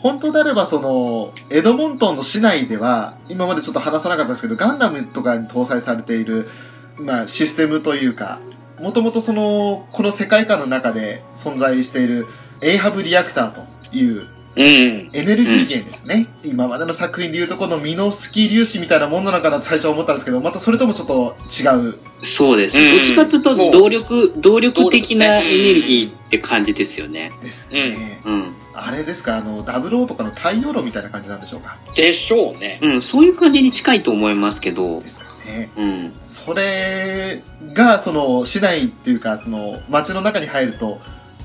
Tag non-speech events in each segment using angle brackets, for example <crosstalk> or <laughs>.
本当であればその、エドモントンの市内では、今までちょっと話さなかったですけど、ガンダムとかに搭載されている、まあ、システムというか、もともとその、この世界観の中で存在している、エイハブリアクターといううん。エネルギー源ですね。今までの作品でいうとこのミノフスキー粒子みたいなものなのかなと最初は思ったんですけど、またそれともちょっと違う。そうです。うんどっちかというと、動力、動力的なエネルギーって感じですよね。ですね。うん。あれですか、あの、ダブルオーとかの太陽炉みたいな感じなんでしょうか？でしょうね。うん、そういう感じに近いと思いますけどで、すかね。うん。それが、その、市内っていうか、その、街の中に入ると、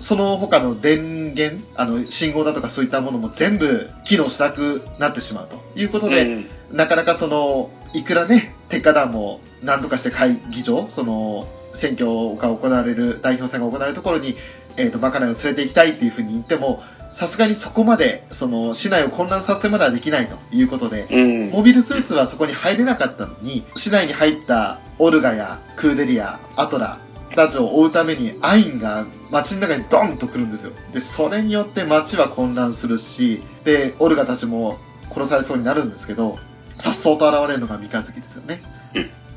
その他の電源、あの、信号だとかそういったものも全部機能しなくなってしまうということで、うんなかなかその、いくらね、鉄火団も何とかして会議場、その、選挙が行われる、代表選が行われるところに、えっ、と、まかないを連れて行きたいっていうふうに言っても、さすがにそこまで、その、市内を混乱させるまではできないということで、うん。モビルスーツはそこに入れなかったのに、市内に入ったオルガやクーデリア、アトラたちを追うためにアインが街の中にドンと来るんですよ。で、それによって街は混乱するし、で、オルガたちも殺されそうになるんですけど、さっそうと現れるのが三日月ですよね。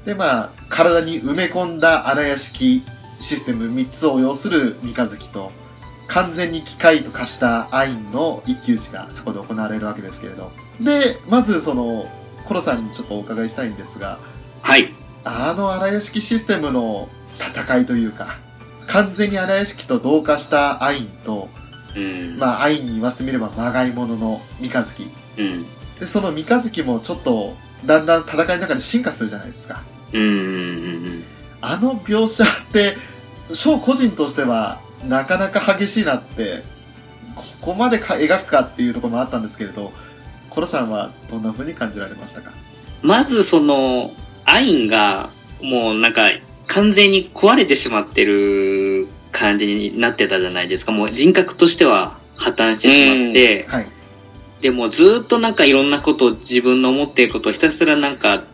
で、まあ、体に埋め込んだ荒屋敷システム3つを要する三日月と、完全に機械と化したアインの一騎打ちがそこで行われるわけですけれど。で、まずその、コロさんにちょっとお伺いしたいんですが、はい。あの荒屋敷システムの戦いというか、完全に荒屋敷と同化したアインと、うん。まあアインに言わせてみればまがいものの三日月。うん。で、その三日月もちょっと、だんだん戦いの中で進化するじゃないですか。うん。うん。あの描写って、翔個人としては、なかなか激しいなって、ここまでか描くかっていうところもあったんですけれど、コロさんはどんな風に感じられましたか？まずその、アインが、もうなんか、完全に壊れてしまってる感じになってたじゃないですか。もう人格としては破綻してしまって、はい。でもずーっとなんかいろんなことを自分の思っていることをひたすらなんか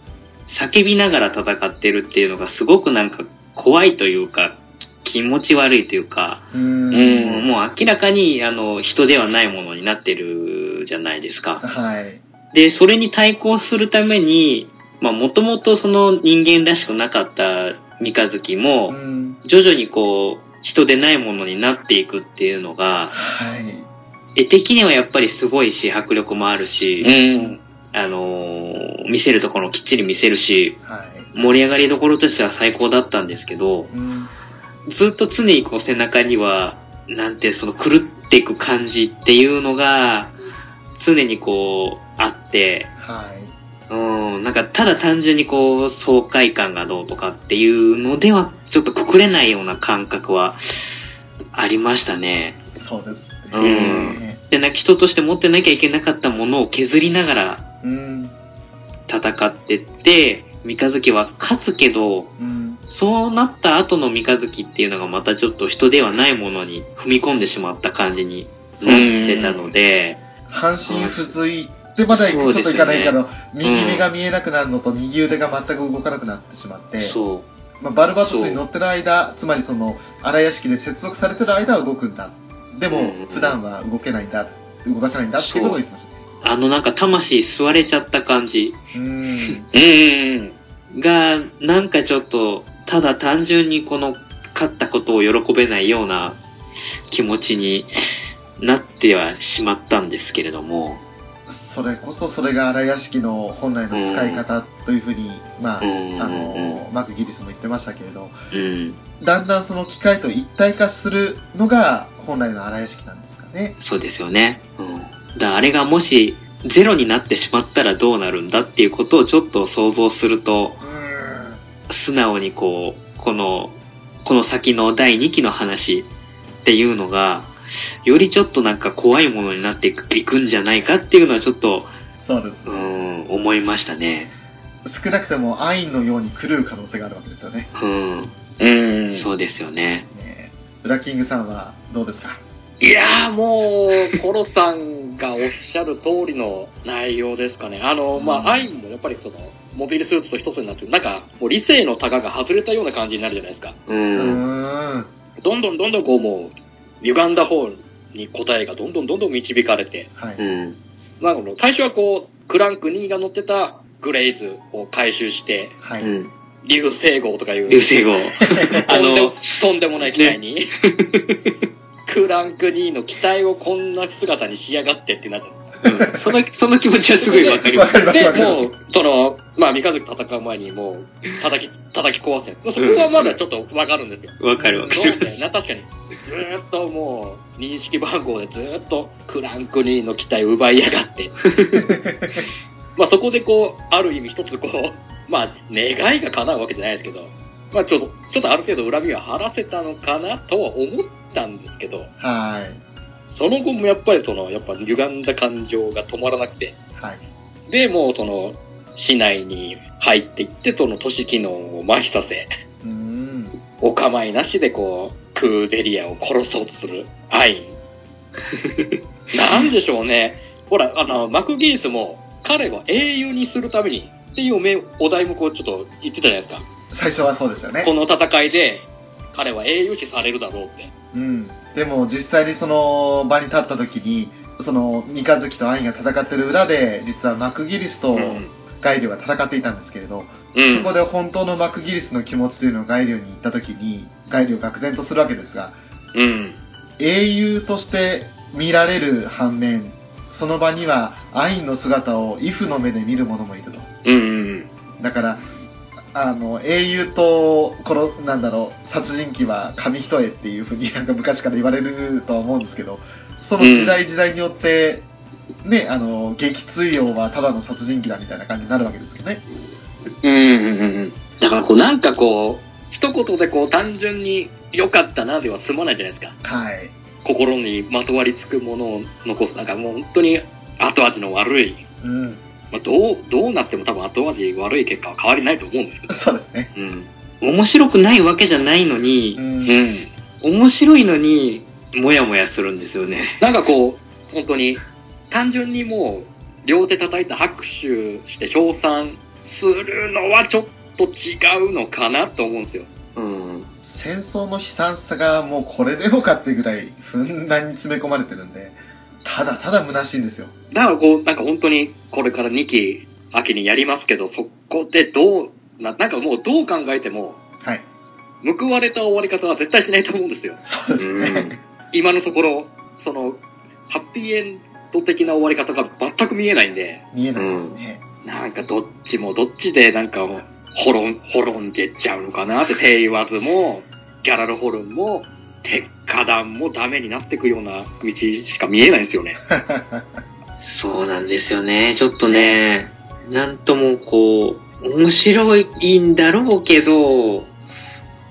叫びながら戦ってるっていうのがすごくなんか怖いというか気持ち悪いというか、うー。うんんもう明らかにあの人ではないものになってるじゃないですか。はい。で、それに対抗するために、まあもともとその人間らしくなかった三日月うもん。徐々にこう人でないものになっていくっていうのが、はい。絵的にはやっぱりすごいし迫力もあるし、うん。あのー見せるところをきっちり見せるし、はい。盛り上がりどころとしては最高だったんですけど、うん。ずっと常にこう背中には、なんてその狂っていく感じっていうのが、常にこう、あって、はい。うん、なんかただ単純にこう、爽快感がどうとかっていうのでは、ちょっとくくれないような感覚はありましたね。そうですうね。ん。で、な人として持ってなきゃいけなかったものを削りながらうん。戦ってって、三日月は勝つけど、うん。そうなった後の三日月っていうのがまたちょっと人ではないものに踏み込んでしまった感じになってたので、半身不随でまだ行くこといかないけど、右目が見えなくなるのと右腕が全く動かなくなってしまって、そう。まあ、バルバトスに乗ってる間、つまりその荒屋敷で接続されてる間は動くんだ。でもうん、普段は動けないんだ、動かせないんだっていうことを言ってましたね。あのなんか魂吸われちゃった感じうーん。うん。<laughs> が、なんかちょっと、ただ単純にこの勝ったことを喜べないような気持ちになってはしまったんですけれども、それこそそれが荒屋敷の本来の使い方というふうに、まあ、うんあの、マクギリスも言ってましたけれど、うん、だんだんその機械と一体化するのが本来の荒屋敷なんですかね。そうですよね。うん。だあれがもしゼロになってしまったらどうなるんだっていうことをちょっと想像すると。素直にこう、この、この先の第2期の話っていうのが、よりちょっとなんか怖いものになっていくんじゃないかっていうのはちょっと、そうですう。ん、思いましたね。少なくともアインのように狂う可能性があるわけですよね。うん、うん。そうですよね。ねえブラッキングさんはどうですか？いやーもう、コロさんがおっしゃる通りの内容ですかね。あの、まあ、アインもやっぱりその、モビルスーツと一つになってる、なんか、もう理性のタガが外れたような感じになるじゃないですか。う。ん。どんどんどんどんこうもう、歪んだ方に答えがどんどんどんどん導かれて、はい。うん。なるほど。最初はこう、クランク2が乗ってたグレイズを回収して、はい。うん。流星号とかいう、流星号。<laughs> あの、とんでもない機体に、<laughs> クランク2の機体をこんな姿に仕上がってってなって。うんその、その気持ちはすごいわかります。で、もう、その、まあ、三日月戦う前にもう、叩き、叩き壊せ。そこはまだちょっとわかるんですよ。わかるわかそうる。だよな、確かに。ずーっともう、認識番号でずーっとクランク2の機体を奪いやがって。<laughs> まあそこでこう、ある意味一つこう、まあ願いが叶うわけじゃないですけど、まあちょっと、ちょっとある程度恨みは晴らせたのかなとは思ったんですけど、はい。その後もやっぱりその、やっぱ歪んだ感情が止まらなくて、はい。で、もうその、市内に入っていって、その都市機能を麻痺させ、うーん。お構いなしでこう、クーデリアを殺そうとするアイン。<laughs> なんでしょうね。ほら、あの、マクギースも、彼を英雄にするために、っていうめお題もこうちょっと言ってたじゃないですか。最初はそうですよねこ。の戦いで、彼は英雄視されるだろうって。うん。でも実際にその場に立った時に、その三日月とアインが戦ってる裏で、実はマクギリスとうん。ガイリョウが戦っていたんですけれど、うんそこで本当のマクギリスの気持ちというのをガイリョウに言った時に、ガイリョウが愕然とするわけですが、うん。英雄として見られる反面、その場にはアインの姿をイフの目で見る者もいると。うん。うん。だから、あの、英雄と、この、なんだろう、殺人鬼は紙一重っていうふうになんか昔から言われるとは思うんですけど、その時代時代によって、ね、あの、撃墜王はただの殺人鬼だみたいな感じになるわけですよね。うん。うん。うん。だからこう、なんかこう、一言でこう、単純に良かったなでは済まないじゃないですか。はい。心にまとわりつくものを残す。なんかもう本当に後味の悪い。うん。まあ、どう、どうなっても多分後味悪い結果は変わりないと思うんですけど。そうですね。うん。面白くないわけじゃないのう。に、うんん。面白いのに、もやもやするんですよね。なんかこう、本当に、単純にもう、両手叩いて拍手して称賛するのはちょっと違うのかなと思うんですよ。うん。戦争の悲惨さがもうこれでもかっていうぐらいふんだんに詰め込まれてるんで、ただただ虚しいんですよ。だからこう、なんか本当にこれから2期秋にやりますけど、そこでどう、ななんかもうどう考えても、はい。報われた終わり方は絶対しないと思うんですよ。そうですね。今のところ、その、ハッピーエンド的な終わり方が全く見えないんで、見えないですね。なんかどっちもどっちでなんか滅ん、滅んでっちゃうのかなって、テイワズも、ギャラルホルンも、鉄火団もダメになっていくような道しか見えないんですよね。<laughs> そうなんですよね。ちょっとね、なんともこう、面白いんだろうけど、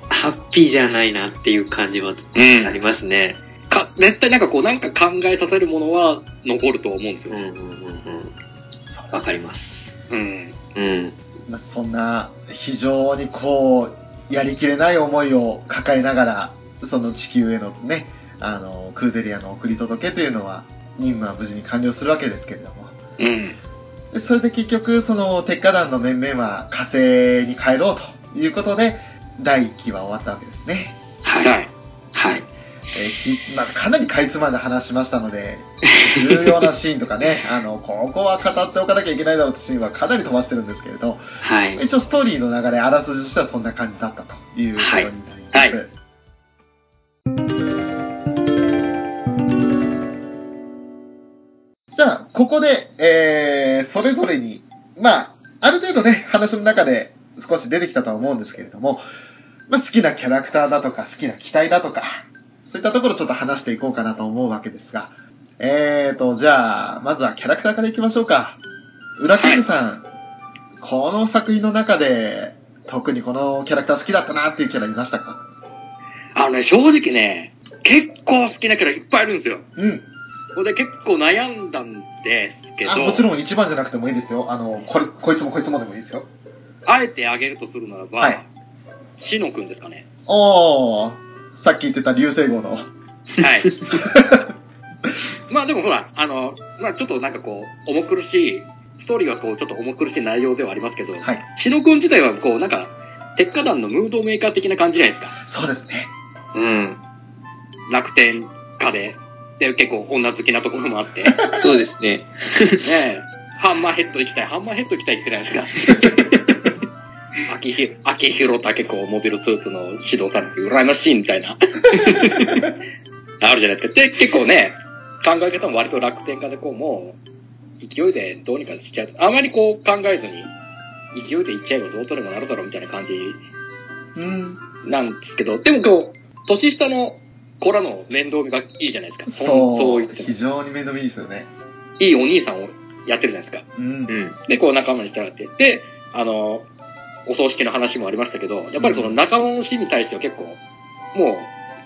ハッピーじゃないなっていう感じはうんありますね。か、絶対なんかこう、なんか考えさせるものは残ると思うんですよ。うんうんうんうん。わかります。うん。うん。まあそんな非常にこう、やりきれない思いを抱えながら、その地球へのね、あの、クーデリアの送り届けというのは、任務は無事に完了するわけですけれども。うん。でそれで結局、その、鉄火団の面々は火星に帰ろうということで、第1期は終わったわけですね。はい。はい。はい。えーきまあ、かなりかいつまんで話しましたので、重要なシーンとかね、<laughs> あの、ここは語っておかなきゃいけないだろうってシーンはかなり飛ばしてるんですけれど、はい。一応ストーリーの流れ、あらすじとしてはそんな感じだったということになります。はいはいじゃあ、ここで、えー、それぞれに、まあ、ある程度ね、話の中で少し出てきたとは思うんですけれども、まあ、好きなキャラクターだとか、好きな機体だとか、そういったところをちょっと話していこうかなと思うわけですが、えーと、じゃあ、まずはキャラクターからいきましょうか。裏キングさん、この作品の中で、特にこのキャラクター好きだったなっていうキャラいましたか？あのね、正直ね、結構好きなキャラいっぱいいるんですよ。うん。これで結構悩んだんですけど、あ、もちろん一番じゃなくてもいいですよ。あの、これ、こいつもこいつもでもいいですよ。あえてあげるとするならば、はいシノくんですかね。おー、さっき言ってた流星号の。はい。<laughs> まあでもほら、あの、まあちょっとなんかこう、重苦しい、ストーリーはこう、ちょっと重苦しい内容ではありますけど、はい。シノくん自体はこう、なんか、鉄火団のムードメーカー的な感じじゃないですか。そうですね。うん。楽天家で。で結構女好きなところもあって、<laughs> そうですね。<laughs> ねえ、ハンマーヘッド行きたい、ハンマーヘッド行きたいって言ってないですか。秋ひ秋広武子モビルスーツの指導されて羨ましいみたいな。<laughs> あるじゃないですか。で、結構ね、考え方も割と楽天家でこう、もう、勢いでどうにかしちゃう。あまりこう考えずに、勢いで行っちゃえばどうとでもなるだろうみたいな感じうん。なんですけど、でもこう、年下の子らの面倒見がいいじゃないですか。そうう言っても非常に面倒見いいですよね。いいお兄さんをやってるじゃないですか。うん。うん。で、こう仲間に従って。で、あの、お葬式の話もありましたけど、やっぱりその仲間の死に対しては結構、もう、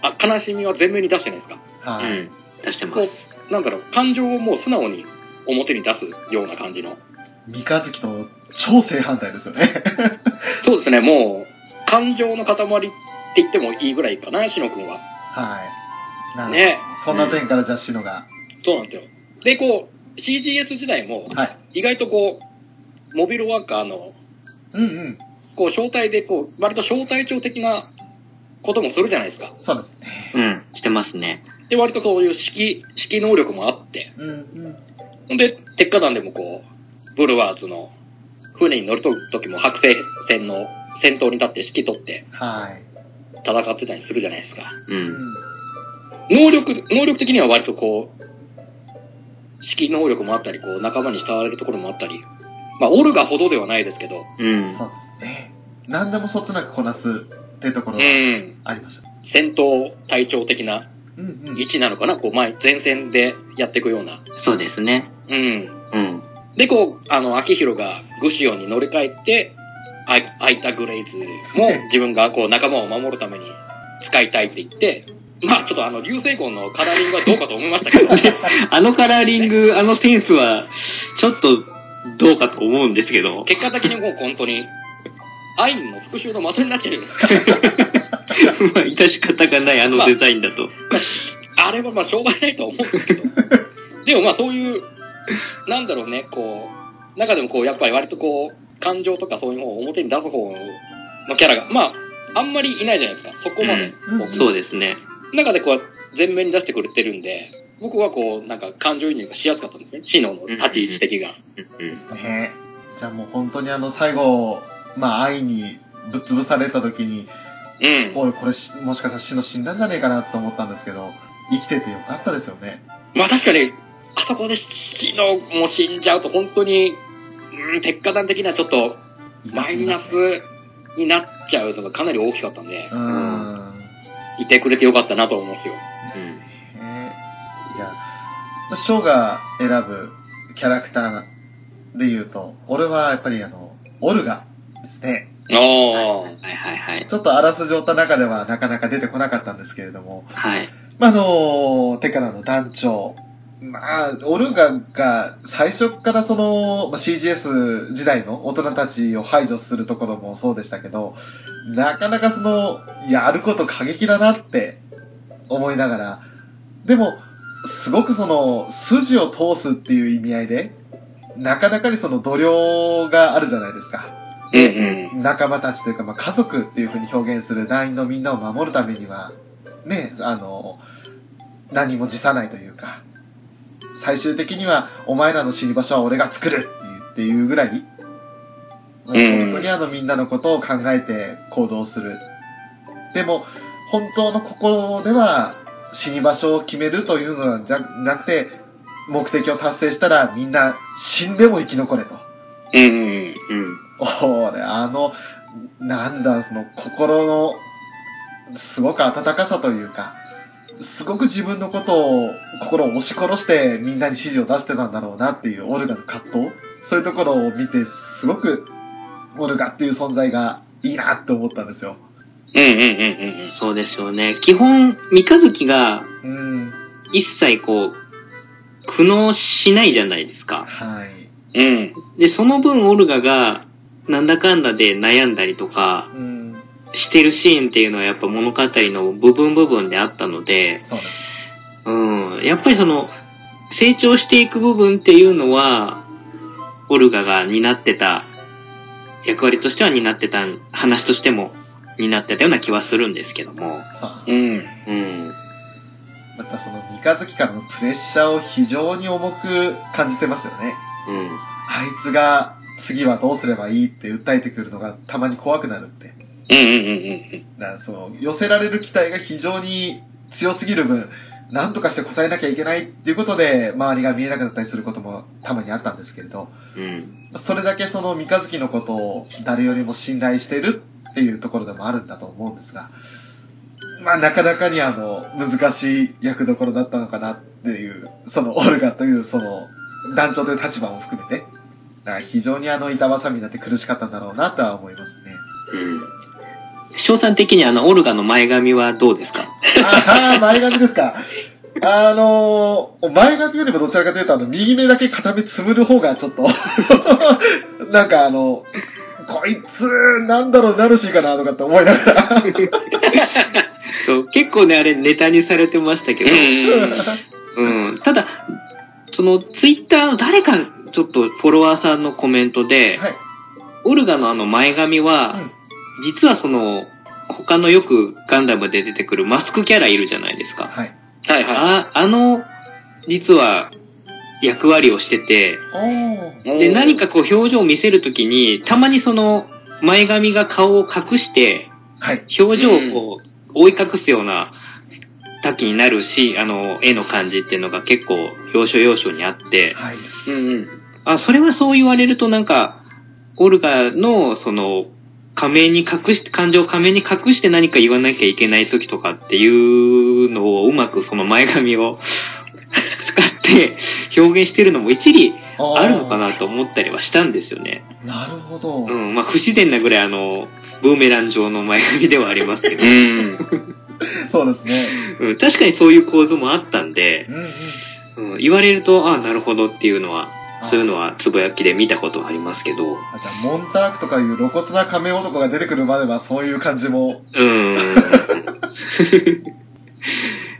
あ悲しみは前面に出してないですか。はい。うん。出してまこす。う、なんだろう、感情をもう素直に表に出すような感じの。三日月と超正反対ですよね。<laughs> そうですね、もう、感情の塊って言ってもいいぐらいかな、しのくんは。はい。なるほどね。そんな点からじゃあ、シノが。そうなんですよ。で、こう、CGS 時代も、はい。意外とこう、モビルワーカーの、うんうん。こう、招待で、こう、割と招待長的なこともするじゃないですか。そうですね。うん。してますね。で、割とそういう指揮、指揮能力もあって、うんうん。で、鉄火団でもこう、ブルワーズの船に乗る時も白星戦の先頭に立って指揮取ってはい。戦ってたりするじゃないですか。う。うんん。能力、能力的には割とこう、指揮能力もあったり、こう、仲間に慕われるところもあったり、まあ、オルガほどではないですけど、うんそう。ですね。何でもそつなくこなすっていうところうがん、ありました。戦闘隊長的なうんうん。位置なのかな、こう、前、前線でやっていくような。そうですね。うん。うん。で、こう、あの、秋広がグシオンに乗り換えて、あい空いたグレイズも自分がこう仲間を守るために使いたいって言って、まあちょっとあの、流星群のカラーリングはどうかと思いましたけど、<laughs> あのカラーリング、あのセンスは、ちょっと、どうかと思うんですけど。結果的にもう本当に、アインの復讐の的になっちゃう。んですから、まあ、致し方がない、あのデザインだと。あれはまあしょうがないと思うんですけど、でもまあそういう、なんだろうね、こう、中でもこう、やっぱり割とこう、感情とかそういうのを表に出す方のキャラが、まあ、あんまりいないじゃないですか、そこまで。うんそうですね。中でこう、前面に出してくれてるんで、僕はこう、なんか感情移入がしやすかったんですね。シノの立ち位置的が。ねじゃあもう本当にあの最後、まあ愛にぶっ潰された時に、うん。俺これしもしかしたら死の死んだんじゃねえかなと思ったんですけど、生きててよかったですよね。まあ確かに、あそこでシノも死んじゃうと本当に、うん、鉄火団的にはちょっとマイナスになっちゃうのがかなり大きかったんでう、ーん。いてくれてよかったなと思うんですよ。うん。ねいや、ショーが選ぶキャラクターで言うと、俺はやっぱりあの、オルガですね。ああ。はいはいはい。ちょっとあらすじを追った中ではなかなか出てこなかったんですけれども、はい。まあ、あの、テカラの団長、まあ、オルガが最初からその、まあ、CGS 時代の大人たちを排除するところもそうでしたけど、なかなかその、やること過激だなって思いながら、でも、すごくその、筋を通すっていう意味合いで、なかなかにその度量があるじゃないですか。うんうん。仲間たちというか、まあ、家族っていう風に表現する団員のみんなを守るためには、ね、あの、何も辞さないというか、最終的には、お前らの死に場所は俺が作るっていうぐらい、本当にあのみんなのことを考えて行動する。でも、本当の心では死に場所を決めるというのじゃなくて、目的を達成したらみんな死んでも生き残れと。うんうん。うん。俺、あの、なんだ、その心の、すごく温かさというか、すごく自分のことを、心を押し殺してみんなに指示を出してたんだろうなっていうオルガの葛藤そういうところを見て、すごく、オルガっていう存在がいいなって思ったんですよ。うんうんうんうんそうですよね。基本、三日月がうん。一切こう、苦悩しないじゃないですか。はい。うん。うん。で、その分オルガが、なんだかんだで悩んだりとか、うん。してるシーンっていうのはやっぱ物語の部分部分であったので、そうん、やっぱりその、成長していく部分っていうのは、オルガが担ってた、役割としては担ってた、話としても担ってたような気はするんですけども、うん。うん。またその三日月からのプレッシャーを非常に重く感じてますよね。うん。あいつが次はどうすればいいって訴えてくるのがたまに怖くなるって。うんうんうんうんだからその寄せられる期待が非常に強すぎる分、何とかして応えなきゃいけないっていうことで、周りが見えなくなったりすることもたまにあったんですけれど、うん。うん。それだけその三日月のことを誰よりも信頼してるっていうところでもあるんだと思うんですが、まあなかなかにあの、難しい役どころだったのかなっていう、そのオルガというその、団長という立場も含めて、だから非常にあの板挟みになって苦しかったんだろうなとは思いますね。うん。翔さん的にあの、オルガの前髪はどうですか？ああ、前髪ですか？あのー、前髪よりもどちらかというと、あの、右目だけ片目つむる方がちょっと、<laughs> なんかあの、こいつ、なんだろう、ナルシーかなとかって思いながら。そう結構ね、あれネタにされてましたけど、うん。うん。ただ、その、ツイッターの誰か、ちょっとフォロワーさんのコメントで、はい。オルガのあの前髪は、うん実はその、他のよくガンダムで出てくるマスクキャラいるじゃないですか。はい。はいはああの、実は役割をしてて。で、何かこう表情を見せるときに、たまにその前髪が顔を隠して、はい。表情をこう覆い隠すような多岐になるし、あの、絵の感じっていうのが結構要所要所にあって、はい。うんうん。あ、それはそう言われるとなんか、オルガのその、仮面に隠して、感情を仮面に隠して何か言わなきゃいけない時とかっていうのをうまくその前髪を <laughs> 使って表現してるのも一理あるのかなと思ったりはしたんですよね。なるほど。うん、まあ不自然なぐらいあの、ブーメラン状の前髪ではありますけど、うん。そうですね。<laughs> うん、確かにそういう構図もあったんでう、んうん。うん、言われると、ああ、なるほどっていうのは、あそういうのはつぶやきで見たことはありますけど、あじゃあ、モンタークとかいう露骨な仮面男が出てくるまではそういう感じも。うーん。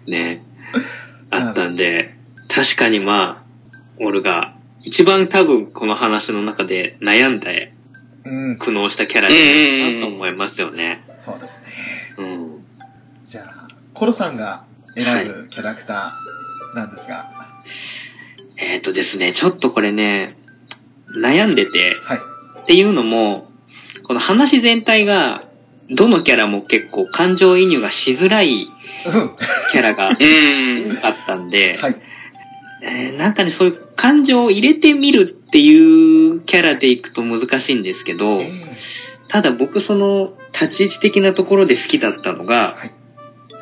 ね。あったん。で、確かにまあ、オルが、一番多分この話の中で悩ん。でうん。苦悩したキャラだなと思いますよね。そうですね。うん。じゃあ、コロさん。が選ぶキャラクターなん。ですが。えっ、とですね、ちょっとこれね、悩んでて、はい。っていうのも、この話全体が、どのキャラも結構感情移入がしづらいうん。キャラがうん。あったんで、はい。えーなんかね、そういう感情を入れてみるっていうキャラでいくと難しいんですけど、えただ僕その立ち位置的なところで好きだったのが、はい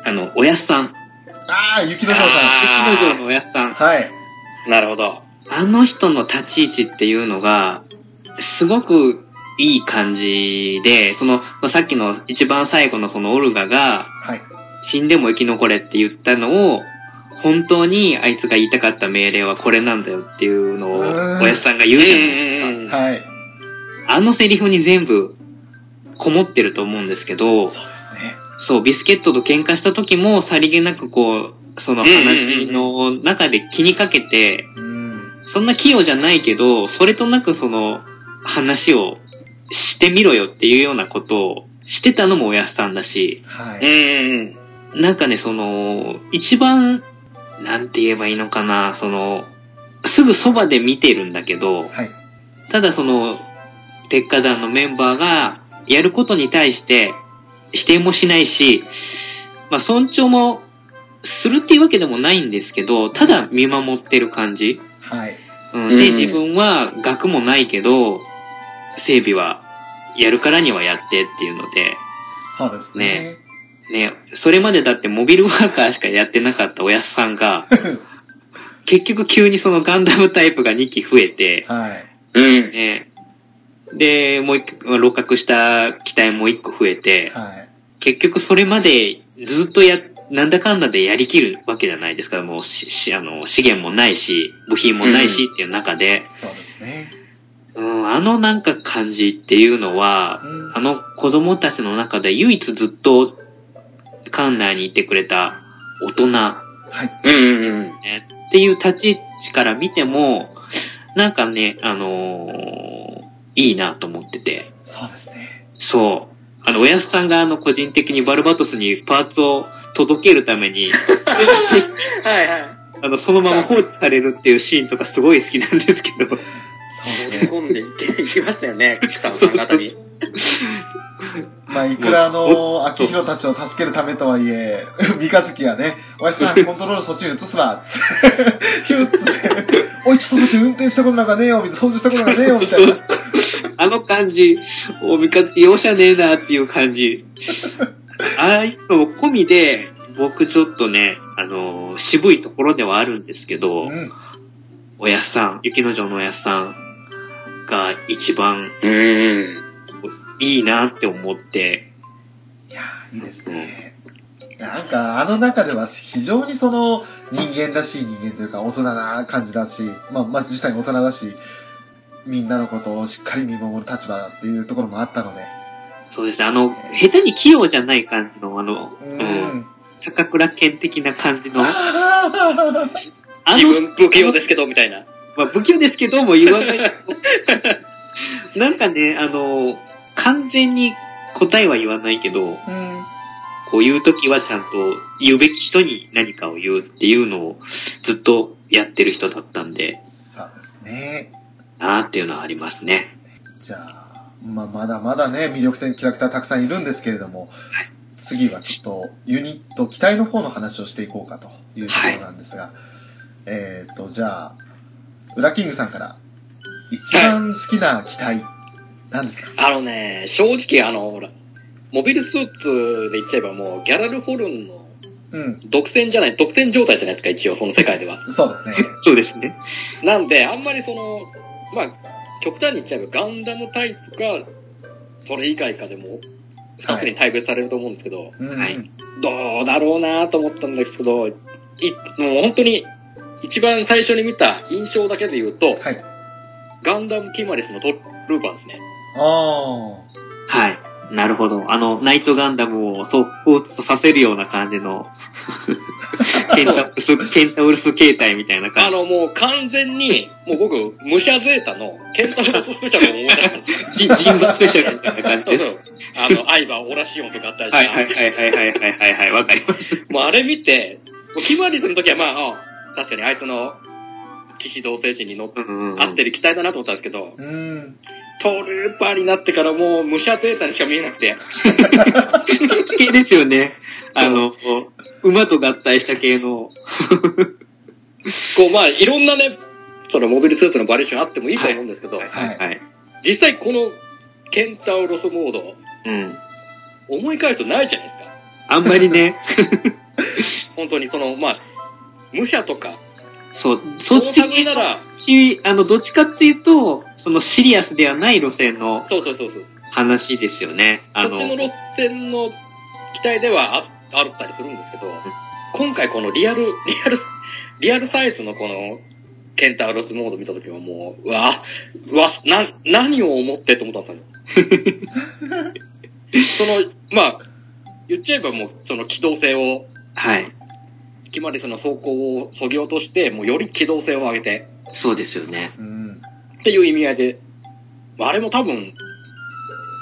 あの、おやすさん。ーああ、雪の城さあー雪の城のおやすさんん。。はい。なるほど。あの人の立ち位置っていうのが、すごくいい感じで、その、さっきの一番最後のそのオルガが、はい。死んでも生き残れって言ったのを、本当にあいつが言いたかった命令はこれなんだよっていうのを、おやすさんが言うじゃないですか。はい。あのセリフに全部こもってると思うんですけど、ね。そう、ビスケットと喧嘩した時もさりげなくこう、その話の中で気にかけて、うん。そんな器用じゃないけど、それとなくその話をしてみろよっていうようなことをしてたのもおやすさんだし、うはい。ん。なんかね、その、一番、なんて言えばいいのかな、その、すぐそばで見てるんだけど、はい。ただその、鉄火団のメンバーがやることに対して否定もしないし、まあ尊重もするっていうわけでもないんですけど、ただ見守ってる感じ。はい。うん、で、うん自分は学もないけど、整備はやるからにはやってっていうので、そうですね。ね、それまでだってモビルワーカーしかやってなかったおやすさんが、<laughs> 結局急にそのガンダムタイプが2機増えて、はい。うん。ね、で、もう一個、露覚した機体も1個増えて、はい。結局それまでずっとや、なんだかんだでやりきるわけじゃないですか。もうし、しあの、資源もないし、部品もないしっていう中で、そうですね。うん、あのなんか感じっていうのは、うんあの子供たちの中で唯一ずっと館内にいてくれた大人、はい。うんうんね、っていう立ち位置から見ても、なんかね、あのーいいなと思ってて。そうですね。そう。あの、おやすさんがあの、個人的にバルバトスにパーツを届けるために、<laughs> はいはい。あの、そのまま放置されるっていうシーンとかすごい好きなんですけど、そう。込んでいきましたよね、北野さん方に。<laughs> まあ、いくらあの、秋広たちを助けるためとはいえ、<laughs> 三日月がね、おやすさん、コントロールそっちに移すわ、つって、ヒュッつって、おい、ちょっと待って、運転したことなんかねえよ、みたいな、操縦したことなんかねえよ、みたいな。<laughs> あの感じ、お味方容赦ねえなっていう感じ。<laughs> ああいうのも込みで、僕ちょっとね、あのー渋いところではあるんですけど、うん。おやすさん、雪の城のおやすさんが一番うーん。いいなって思って、いやーいいですね。なんか、あの中では非常にその人間らしい人間というか、大人な感じだし、まあ、まあ、実際に大人だし、みんなのことをしっかり見守る立場だっていうところもあったので。そうですね、あの、下手に器用じゃない感じの、あの、ううん、ん。高倉健的な感じの、<laughs> あ自の、分不器用ですけど、みたいな。まあ、不器用ですけども言わない。<laughs> なんかね、あの、完全に答えは言わないけど、うん。こう言うときはちゃんと言うべき人に何かを言うっていうのをずっとやってる人だったんで、そうですね。なーっていうのはありますね。じゃあ、まあ、まだまだね、魅力的なキャラクターたくさんいるんですけれども、次はちょっとユニット、機体の方の話をしていこうかというところなんですが、えっ、と、じゃあ、ウラキングさんから、一番好きな機体、何ですか？あのね、正直あの、ほら、モビルスーツで言っちゃえばもう、ギャラルホルンのうん、独占じゃない、独占状態じゃないですか、一応、その世界では。そうですね。<laughs> そうですね。<laughs> なんで、あんまりその、まあ、極端に言っちゃえば、ガンダムタイプか、それ以外かでも、二つに大別されると思うんですけど、うん、はいどうだろうなと思ったんですけど、いもう本当に、一番最初に見た印象だけで言うと、はい。ガンダムキマリスのトルーパーですね。ああ。はい。なるほど。あの、ナイトガンダムを速攻させるような感じの <laughs> ケンタウルス、ケンタウルス形態みたいな感じ。あの、もう完全に、もう僕、武者ゼータのケンタウルススペシャルを思い出した。人物スペシャルみたいな感じで。そうあの、アイバー、オラシオンとかあったりとか。はいはいはいはいはいはいはい、わかります。もうあれ見て、もうヒマリスの時はまあ、あ確かにあいつの、騎士同性心に乗っ、合ってる機体だなと思ったんですけど、うんトルーパーになってからもう武者ゼータにしか見えなくて、<laughs> 系ですよね。あの、馬と合体した系の。<laughs> こうまあ、いろんなね、そのモビルスーツのバリエーションあってもいいと思うんですけど、はいはいはい。実際このケンタウロスモード、うん。思い返すとないじゃないですか。あんまりね、<laughs> 本当にその、まあ、武者とか、そう、そっち類なら、し、あの、どっちかっていうと、そのシリアスではない路線のそうそうそうそう。話ですよね。あの、そっちの路線の機体ではああったりするんですけど、今回このリアル、リアル、リアルサイズのこの、ケンタウロスモード見たときはもう、うわ、うわ、な、何を思ってと思ったんですよ。<laughs> その、まあ、言っちゃえばもう、その機動性を、はい。キマリスの走行を削ぎ落として、もうより機動性を上げて、そうですよね。うん。っていう意味合いで、まああれも多分、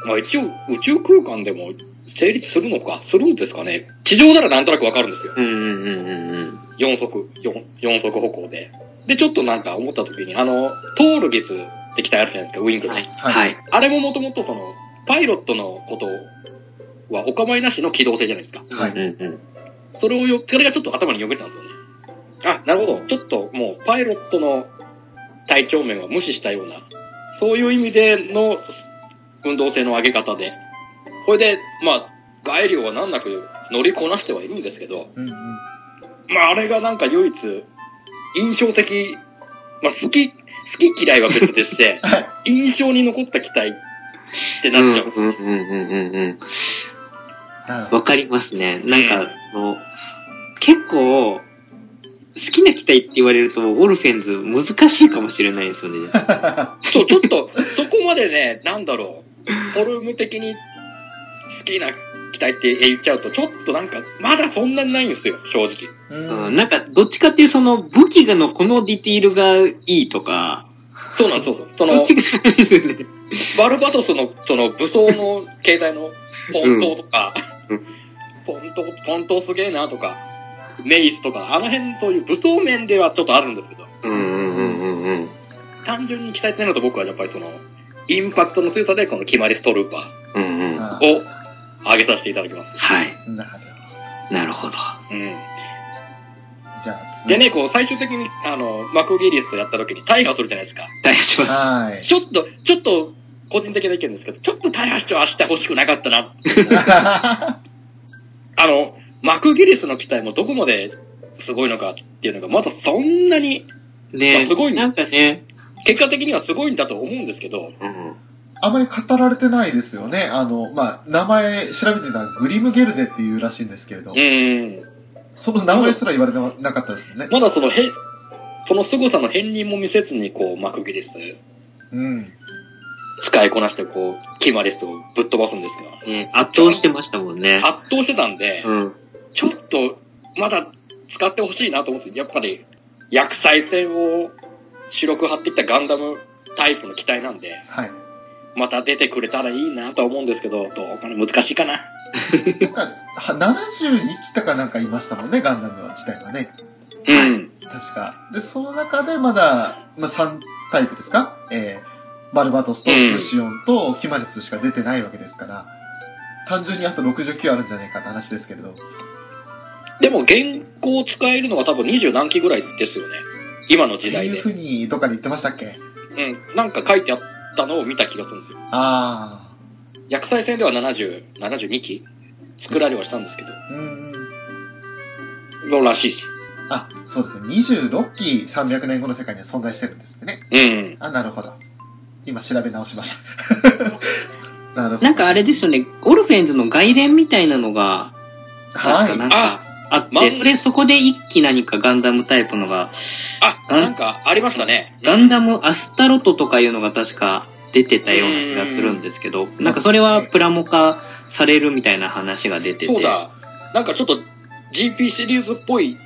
まあ一応宇宙空間でも成立するのか、するんですかね。地上ならなんとなくわかるんですよ。うんうんうんうんうん。4速、4, 四速歩行で。で、ちょっとなんか思った時に、あの、トールギスって機体あるじゃないですか、ウィングの。はい。はいはい。あれももともとその、パイロットのことはお構いなしの機動性じゃないですか。はいうんうん。それをよ、それがちょっと頭によぎったんですよね。あ、なるほど。ちょっともう、パイロットの体調面は無視したような、そういう意味での運動性の上げ方で、これで、まあ、外量は難なく乗りこなしてはいるんですけど、うんうん。まあ、あれがなんか唯一、印象的、まあ、好き、好き嫌いは別として、<laughs> はい。印象に残った機体ってなっちゃう。うんうんうんうんうんうん。かりますね。なんか、あの、結構、好きな機体って言われると、オルフェンズ難しいかもしれないですよね。ど。<laughs> そう、ちょっと、そこまでね、なんだろう、フォルム的に好きな機体って言っちゃうと、ちょっとなんか、まだそんなにないんですよ、正直。ううんん、なんか、どっちかっていうその武器がのこのディティールがいいとか、そうなんそうそう。その。<laughs> バルバトスの、その、武装の携帯のポントとか、うんポント、ポントすげえなとか、メイスとか、あの辺そういう武装面ではちょっとあるんですけど、うんうんうんうんうん。単純に期待してるのと僕はやっぱりその、インパクトの強さでこの決まりストルーパうんうん。あーを上げさせていただきます。はい。なるなるほど。うん。ほど。じゃあ、でね、こう、最終的に、あの、マクギリスとやった時に大破するじゃないですか。大丈夫しまはい。ちょっと、ちょっと、個人的な意見ですけど、ちょっと大破してはしてほしくなかったな。<laughs> あの、マクギリスの機体もどこまですごいのかっていうのが、まだそんなに、す。ねすごいねなんかね、結果的にはすごいんだと思うんですけど、うん。あまり語られてないですよね。あの、まあ、名前調べてたらグリムゲルデっていうらしいんですけれど、うん。その名前すら言われてなかったですよね。まだその、へ、その凄さの片鱗も見せずに、こう、マクギリス、うん。使いこなして、こう、キマリスをぶっ飛ばすんですが、ね圧倒してましたもんね。圧倒してたんで、うん。ちょっと、まだ使ってほしいなと思って、やっぱり、薬剤線を白く貼ってきたガンダムタイプの機体なんで、はい。また出てくれたらいいなとは思うんですけど、どうかな、難しいかな？<laughs> なんか、は72機とかなんかいましたもんね、ガンダム自体がね。うん。確か。で、その中でまだ、まあ、3タイプですか？えー、バルバトスとうんルシオンとキマリスしか出てないわけですから、単純にあと69あるんじゃないかって話ですけれど。でも、現行使えるのは多分20何機ぐらいですよね。今の時代でっていうふ。うにどっかで言ってましたっけ？うん。なんか書いてあったのを見た気がするんですよ。あ薬剤戦では70、72機作られはしたんですけど、ー。うん。のらしいし。あ、そうですね。26機300年後の世界には存在してるんですね。うん。あ、なるほど。今調べ直しました。<laughs> なるほど。なんかあれですよね、オルフェンズの外伝みたいなのが、はい。なんかあって、まそれそこで一機何かガンダムタイプのが、あ、なんかありましたね。ガンダムアスタロトとかいうのが確か出てたような気がするんですけど、なんかそれはプラモ化されるみたいな話が出てて、そうだ。なんかちょっと GP シリーズっぽい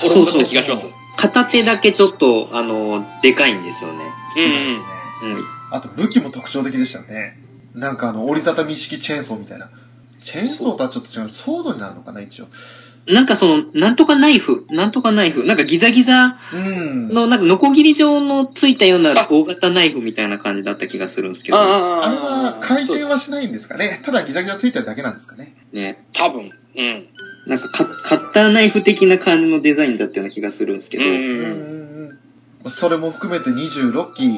フォルムだった気がします。片手だけちょっと、あの、でかいんですよね。うん。うん。あと武器も特徴的でしたね。なんかあの、折りたたみ式チェーンソーみたいな。チェーンソーとはちょっと違う。ソードになるのかな、一応。なんかその、なんとかナイフ、なんとかナイフ、なんかギザギザうん。の、なんかノコギリ状のついたようなあ大型ナイフみたいな感じだった気がするんですけど、ああれは回転ははしないんですかね。ただギザギザついてるだけなんですかね。ね。多分。うん。なんかカカッターナイフ的な感じのデザインだったような気がするんですけど、ううん。それも含めて26機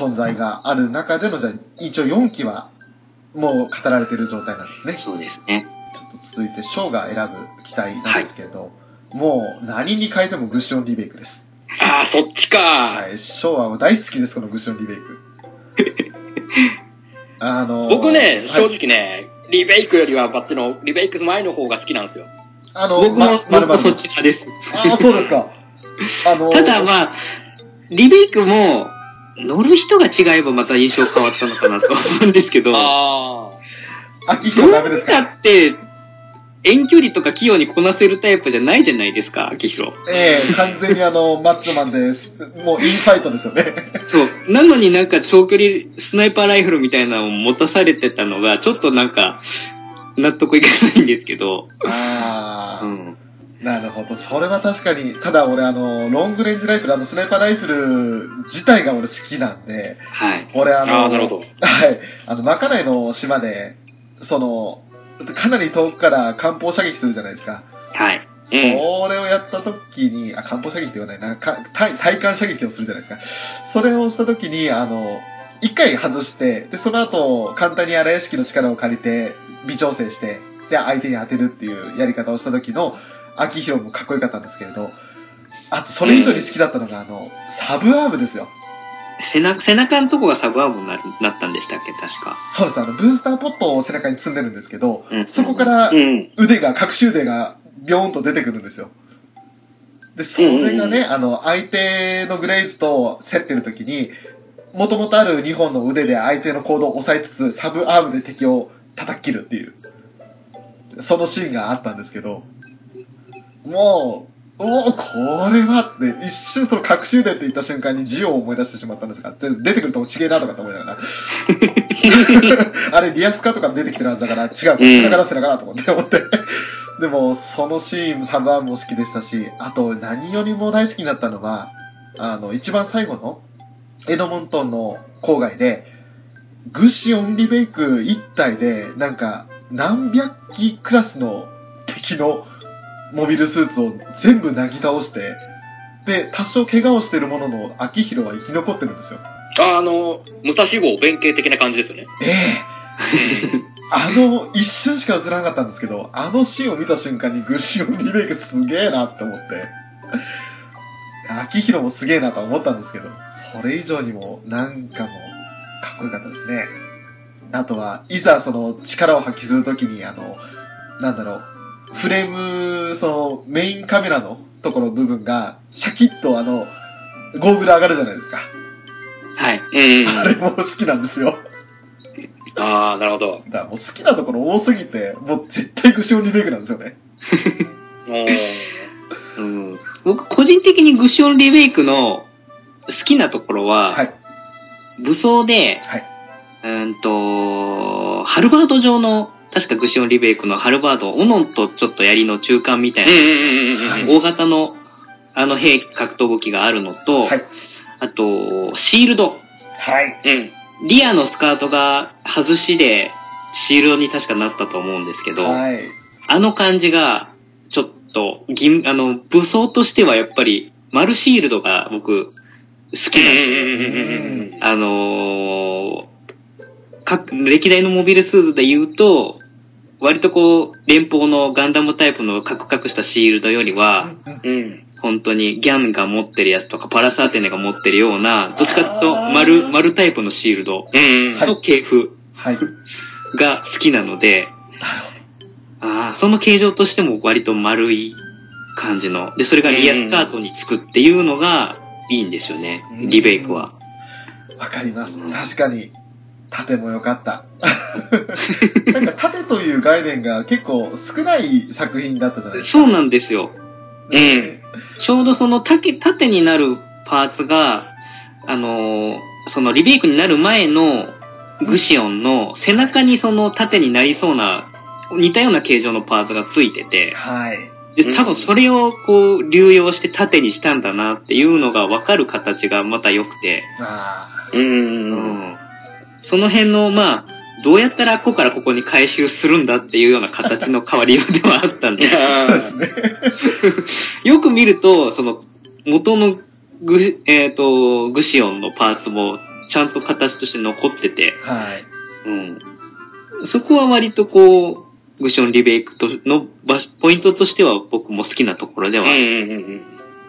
存在がある中での、じゃあ一応4機はもう語られている状態なんですね。そうですね。続いて、ショーが選ぶ機体なんですけど、もう何に変えてもグッションリベイクです。ああ、そっちか。はい、ショーは大好きです、このグッションリベイク。<laughs> あのー僕ね、はい正直ね、リベイクよりはバッチの、リベイク前の方が好きなんですよ。あの、僕も、ま、まるそっち。派です。ああ、そうですか。<laughs> あのーただまあ、リベイクも、乗る人が違えばまた印象変わったのかなと思うんですけど、あ秋どう広ダメですだかって、遠距離とか器用にこなせるタイプじゃないじゃないですか、秋広。ええ完全にあの、マッチョマンです。もうインファイトですよね。そう。なのになんか長距離スナイパーライフルみたいなのを持たされてたのが、ちょっとなんか、納得いかないんですけど。ああ、うん。なるほど。それは確かに、ただ俺あの、ロングレンジライフル、あの、スナイパーライフル自体が俺好きなんで、はい。俺あの、あーなるほどはい。あの、まかないの島で、その、かなり遠くから艦砲射撃するじゃないですか。はい。あ。うん。それをやった時に、あ、艦砲射撃って言わないな、か対対艦射撃をするじゃないですか。それをした時に、あの、一回外して、で、その後、簡単に荒屋敷の力を借りて、微調整して、で、相手に当てるっていうやり方をした時の、秋広もかっこよかったんですけれど、あと、それ以上に好きだったのが、あの、サブアームですよ。背中、背中のとこがサブアームにななったんでしたっけ、確か。そうです、あの、ブースターポットを背中に積んでるんですけど、うんそこからうん。腕が、隠し腕が、ビョーンと出てくるんですよ。で、それがね、あの、相手のグレイズと競ってる時に、もともとある2本の腕で相手の行動を抑えつつ、サブアームで敵を叩き切るっていう、そのシーンがあったんですけど、もう、おお、これはって、一瞬その隠し腕って言った瞬間にジオを思い出してしまったんですが、で出てくるとちげえなとかって思いながら。あれ、リアスカとか出てきてるはずだから、違う、背中出せなかなと思って思って。でも、そのシーン、サザンも好きでしたし、あと、何よりも大好きになったのは、あの、一番最後の、エドモントンの郊外で、グシオンリベイク一体で、なんか、何百機クラスの敵のモビルスーツを全部なぎ倒して、で、多少怪我をしてるものの、秋広は生き残ってるんですよ。ああの、武蔵号弁慶的な感じですよね。ええ <laughs> あの、一瞬しか映らなかったんですけど、あのシーンを見た瞬間にグシオンリベイクすげえなって思って、秋広もすげえなと思ったんですけど、それ以上にもなんかもかっこよかったですね。あとは、いざその力を発揮するときに、あの、なんだろう、フレーム、そのメインカメラのところの部分が、シャキッとあの、ゴーグル上がるじゃないですか。はい。うんあれも好きなんですよ。ああ、なるほど。だからもう好きなところ多すぎて、もう絶対グシオンリベイクなんですよね。<laughs> うん、僕、個人的にグシオンリベイクの好きなところは、はい。武装で、はい。うーんと、ハルバード上の、確かグシオンリベイクのハルバード、オノンとちょっと槍の中間みたいな、大型の、あの兵格闘武器があるのと、はい。あと、シールド。はい。うん。リアのスカートが外しで、シールドに確かなったと思うんですけど、はい。あの感じが、ちょっと、銀、あの、武装としてはやっぱり、マルシールドが僕、好きなんですよ。うんあのー、各、歴代のモビルスーツで言うと、割とこう、連邦のガンダムタイプのカクカクしたシールドよりは、うん。本当にギャンが持ってるやつとか、パラサーテネが持ってるような、どっちかっていうと、丸、丸タイプのシールドの系譜はい。が好きなので、なるあーその形状としても割と丸い感じの。で、それがリアスカートにつくっていうのがいいんですよねうん。リベイクは。わかります。確かに、縦も良かった。<laughs> なんか縦という概念が結構少ない作品だったじゃないですか。そうなんですよ。うん。ちょうどその縦縦になるパーツが、あのーそのリベイクになる前のグシオンの背中にその縦になりそうな似たような形状のパーツがついてて、はい。で、多分それをこう流用して縦にしたんだなっていうのがわかる形がまた良くて、あう。うんんその辺の、まあ、どうやったらここからここに回収するんだっていうような形の変わりようではあったんで。<laughs> よく見ると、その、元のグ,、えっとグシオンのパーツもちゃんと形として残ってて、はい。うん。そこは割とこう、グシオンリベイクとのポイントとしては僕も好きなところではある。うんうん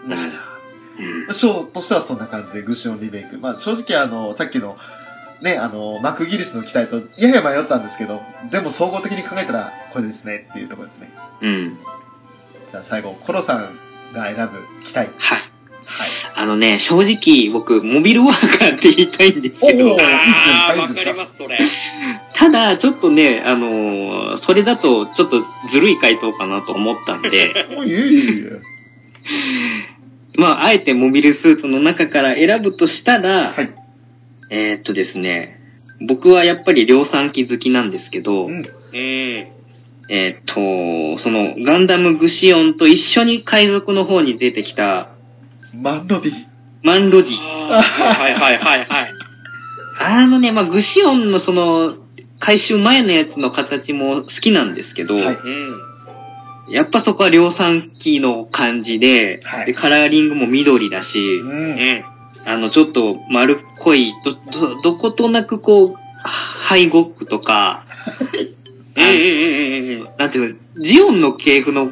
うん。なるうんほど。ショーとしてはそんな感じで、グシオンリベイク。まあ正直あの、さっきの、ね、あの、マクギリスの機体とやや迷ったんですけど、でも総合的に考えたらこれですねっていうところですね。うん。じゃあ最後、コロさんが選ぶ機体。はい。はい。あのね、正直僕、モビルワーカーって言いたいんですけどあわかります、それ。ただ、ちょっとね、あのーそれだとちょっとずるい回答かなと思ったんで、<laughs> おいえいえいえ。<laughs> まあ、あえてモビルスーツの中から選ぶとしたら、はい。えーっとですね、僕はやっぱり量産機好きなんですけど、うん。うん。えーっと、そのガンダムグシオンと一緒に海賊の方に出てきたマンドディ。マンロディ。はいはいはいはい。あのね、まあ、グシオンのその回収前のやつの形も好きなんですけど、はいうん。やっぱそこは量産機の感じで、はいでカラーリングも緑だし、う。うんん。あの、ちょっと丸っこい、ど、ど、どことなくこう、ハイゴックとか、<laughs> うんうんうんうんなんていうの、ジオンの系譜の、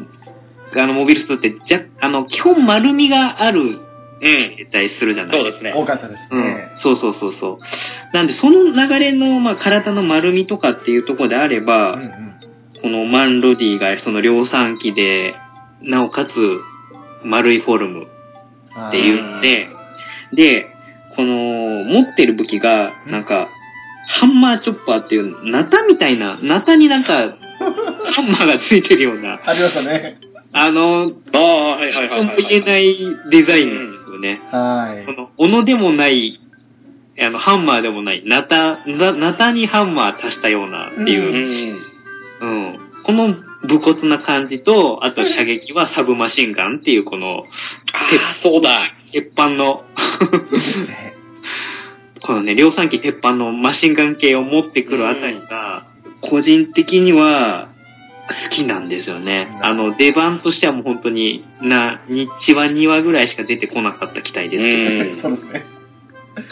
あの、モビルスーツって、じゃ、あの、基本丸みがあるうん。うん。形態するじゃないそうですね。多かったですうんね。。そうそうそうそう。なんで、その流れの、まあ、体の丸みとかっていうところであれば、うんうん。このマンロディがその量産機で、なおかつ丸いフォルムっていうんで、で、この持ってる武器が、なんか、ハンマーチョッパーっていう、ナタみたいな、ナタになんか、<laughs> ハンマーがついてるような、ありましたね。あの、ああ、はいはいはいはい、とも言えないデザインなんですよね。はいこ。の、斧でもない、あの、ハンマーでもない、ナタ、なナタにハンマー足したようなっていうう、ん。うん。この武骨な感じと、あと射撃はサブマシンガンっていうこの、ああ、そうだ。鉄板の、<laughs> このね、量産機鉄板のマシンガン系を持ってくるあたりが、個人的には好きなんですよね。うんあの、出番としてはもう本当に、な、日話2話ぐらいしか出てこなかった機体ですけど、うん。そうですね。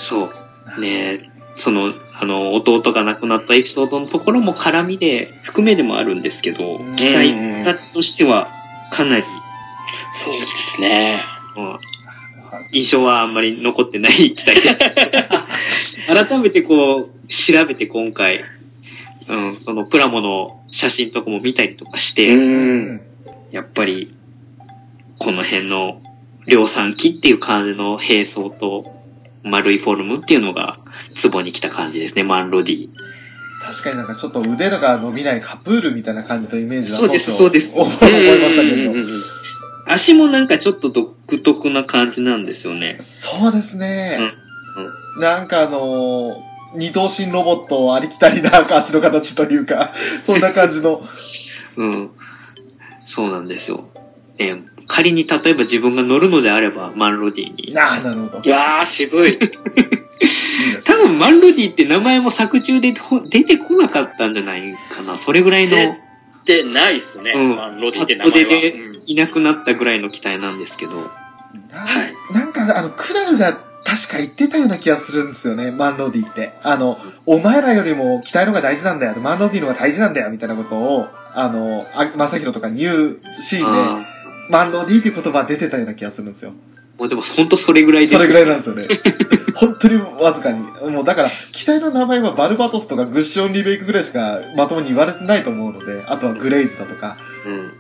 そう。ねその、あの、弟が亡くなったエピソードのところも絡みで、含めでもあるんですけど、うん機体たちとしてはかなり、そうですね。うん印象はあんまり残ってない機体です。<laughs> 改めてこう、調べて今回、うん、そのプラモの写真とかも見たりとかして、うん。やっぱり、この辺の量産機っていう感じの並走と丸いフォルムっていうのがツボに来た感じですね、マンロディ。確かになんかちょっと腕が伸びないカプールみたいな感じのイメージはそうですそうです思いましたけど。足もなんかちょっと独特な感じなんですよね。そうですね。うん。なんかあのー二頭身ロボットありきたりな足の形というか、<laughs> そんな感じの。うん。そうなんですよ。えー仮に例えば自分が乗るのであれば、マンロディに。ああ、なるほど。いやー、渋い。<laughs> 多分マンロディって名前も作中でほ出てこなかったんじゃないかな。それぐらいのでで、ないっすね。うんまあロディって名前は。パッと出てうんいなくなったぐらいの機体なんですけど。なはいなんか、あの、クラウが確か言ってたような気がするんですよね、マンロディって。あの、お前らよりも機体の方が大事なんだよ、マンロディの方が大事なんだよ、みたいなことを、あの、あマサヒロとかに言うシーンあで、マンロディっていう言葉出てたような気がするんですよ。ーもうでも本当それぐらいです。それぐらいなんですよね。<laughs> 本当にわずかに。もうだから、機体の名前はバルバトスとかグッションリベイクぐらいしかまともに言われてないと思うので、あとはグレイズだとか、うん。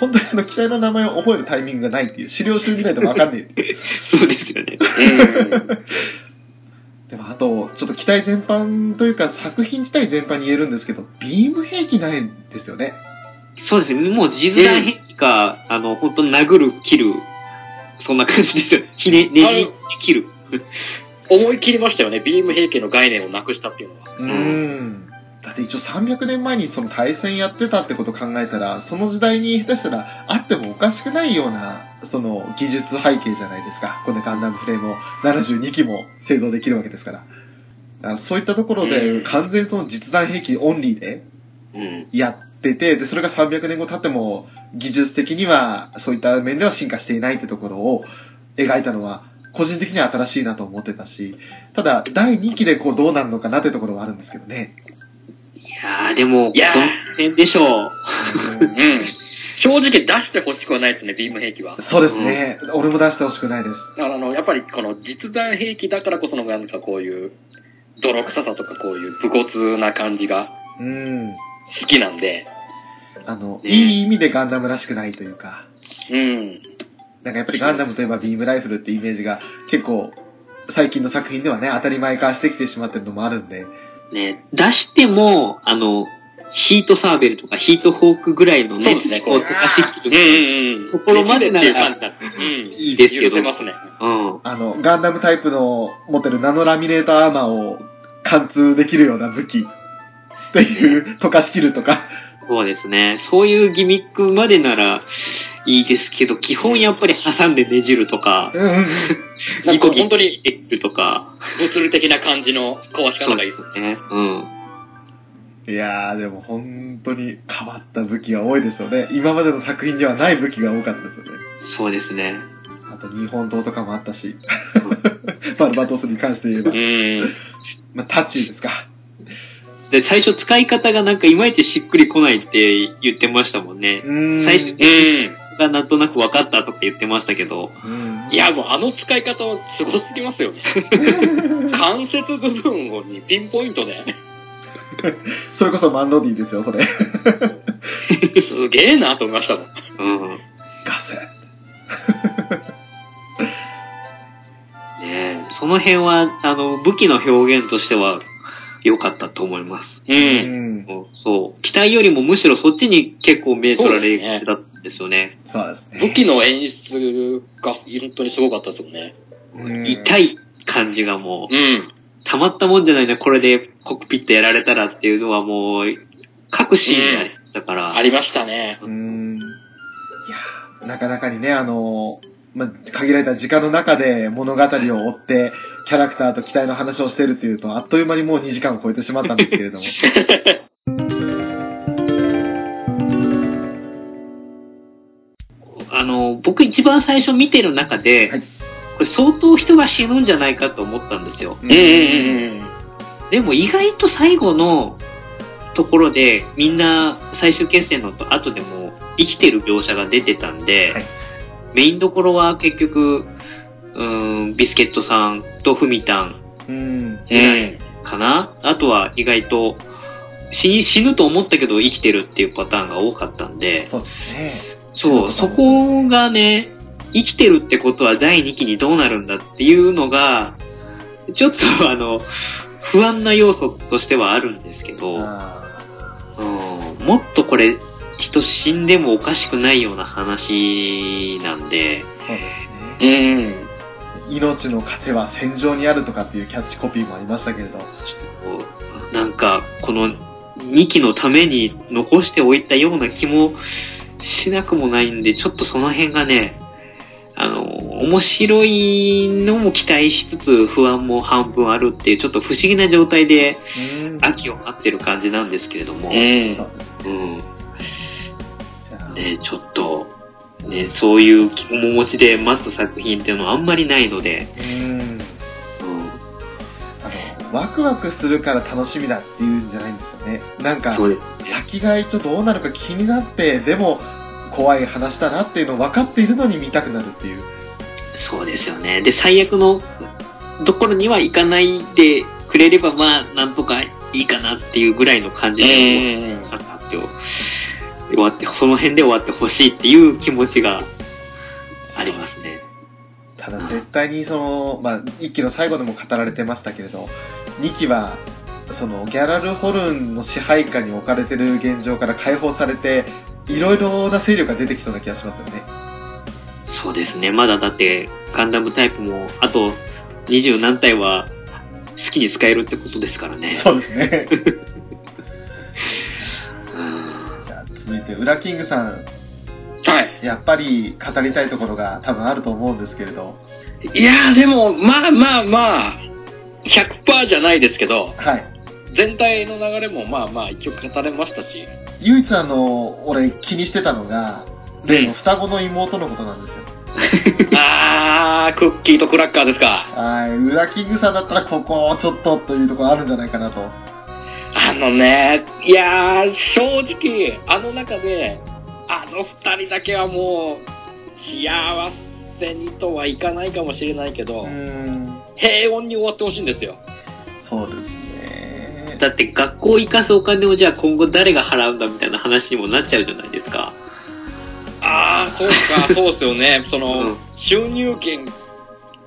本当にあの機体の名前を覚えるタイミングがないっていう、資料集見ないとわかんない。<laughs> そうですよね。うん。でもあと、ちょっと機体全般というか作品自体全般に言えるんですけど、ビーム兵器ないんですよね。そうですね。もう実弾兵器か、あの、本当殴る、切る、そんな感じですよ。ひね、ねじ、切る。思い切りましたよね。ビーム兵器の概念をなくしたっていうのは。うーん。だって一応300年前にその対戦やってたってことを考えたら、その時代に下手したらあってもおかしくないような、その技術背景じゃないですか。このガンダムフレームを72機も製造できるわけですから。だからそういったところうんで完全にその実弾兵器オンリーでうん。やってて、で、それが300年後経っても技術的にはそういった面では進化していないってところを描いたのは、個人的には新しいなと思ってたし、ただ、第2期でこうどうなるのかなってところはあるんですけどね。いやー、でも、いやでしょう。うん。正直出してほしくはないですね、ビーム兵器は。そうですね。俺も出してほしくないです。だからあの、やっぱりこの実弾兵器だからこその、なんか、こういう、泥臭さとかこういう武骨な感じがうん。好きなんで、あの、ねいい意味でガンダムらしくないというか、うん。なんかやっぱりガンダムといえばビームライフルってイメージが結構最近の作品ではね、当たり前化してきてしまってるのもあるんで、ね、出しても、あの、ヒートサーベルとかヒートホークぐらいのね、そうですねこう溶かしてる。うんうん。ところまでならってい。いいですけど。うん。あの、ガンダムタイプの持ってるナノラミネーターアーマーを貫通できるような武器っていう溶かしきるとか、そうですね。そういうギミックまでならいいですけど、基本やっぱり挟んでねじるとか、うんうんなんか本当にできるとか、物理的な感じの壊し方がいいです。すね。うん。いやー、でも本当に変わった武器が多いですよね。今までの作品にはない武器が多かったですよね。そうですね。あと日本刀とかもあったし、<laughs> バルバトスに関して言えばう。ん。まあ、タッチですか。で、最初使い方がなんかいまいちしっくりこないって言ってましたもんね。うーん。最初うん。がなんとなく分かったとか言ってましたけど、うんいや、もうあの使い方はすごすぎますよね。<laughs> 関節部分をにピンポイントで。<laughs> それこそマンロディですよ、それ。すげえなと思いましたもん。うん。ガ <laughs> ねえその辺は、あの、武器の表現としては良かったと思います。う。んん。そう。機体よりもむしろそっちに結構目取られがちだっですよね。そうですね。武器の演出が本当にすごかったですよね。うん痛い感じがもう、うん。たまったもんじゃないな、これでコックピットやられたらっていうのはもう、各シーンにありましたから。ありましたね。うーん。いや、なかなかにね、あの、まあ、限られた時間の中で物語を追って、キャラクターと機体の話をしてるっていうと、あっという間にもう2時間を超えてしまったんですけれども。<laughs> あの、僕一番最初見てる中で、はいこれ相当人が死ぬんじゃないかと思ったんですよ。うんうんうんでも意外と最後のところでみんな最終決戦の後でも生きてる描写が出てたんで、はいメインどころは結局、うーん、ビスケットさんとフミタンうん。うん。うん。かな？あとは意外と死死ぬと思ったけど生きてるっていうパターンが多かったんで、そうですね。そう、そこがね、生きてるってことは第2期にどうなるんだっていうのが、ちょっと <laughs> あの、不安な要素としてはあるんですけど、あうん、もっとこれ、人死んでもおかしくないような話なんで、ーそうですね。うん。命の糧は戦場にあるとかっていうキャッチコピーもありましたけれど。なんか、この2期のために残しておいたような気もしなくもないんで、ちょっとその辺がね、あの、面白いのも期待しつつ不安も半分あるっていう、ちょっと不思議な状態でうん。秋を待ってる感じなんですけれども、うん。ね、ちょっと、ね、そういう面持ちで待つ作品っていうのはあんまりないので、うん。うん。あの、ワクワクするから楽しみだっていうんじゃないんですよね。なんか。先がいとどうなるか気になって、でも、怖い話だなっていうのを分かっているのに見たくなるっていう。そうですよね。で、最悪のところには行かないでくれれば、まあ、なんとかいいかなっていうぐらいの感じで終わった発表終わって、その辺で終わってほしいっていう気持ちがありますね。ただ絶対にその、まあ、1期の最後でも語られてましたけれど、2期は、その、ギャラルホルンの支配下に置かれてる現状から解放されて、いろいろな勢力が出てきそうな気がしますよね。そうですね。まだだって、ガンダムタイプも、あと二十何体は好きに使えるってことですからね。そうですね。<laughs> 続いて、ウラキングさん、はい。やっぱり語りたいところが多分あると思うんですけれど、いやーでも、まあまあまあ、100%じゃないですけど、はい。全体の流れもまあまあ一応語れましたし、唯一あの、俺気にしてたのが、例の双子の妹のことなんですよ。<laughs> あー、クッキーとクラッカーですか。はい。ウラキングさんだったらここをちょっとというところあるんじゃないかなと。あのね、いやー、正直、あの中で、あの二人だけはもう、幸せにとはいかないかもしれないけど。平穏に終わってほしいんですよ。そうですね。だって学校行かすお金をじゃあ今後誰が払うんだみたいな話にもなっちゃうじゃないですか。あー、そうか、<laughs> そうですよね。その、うん収入源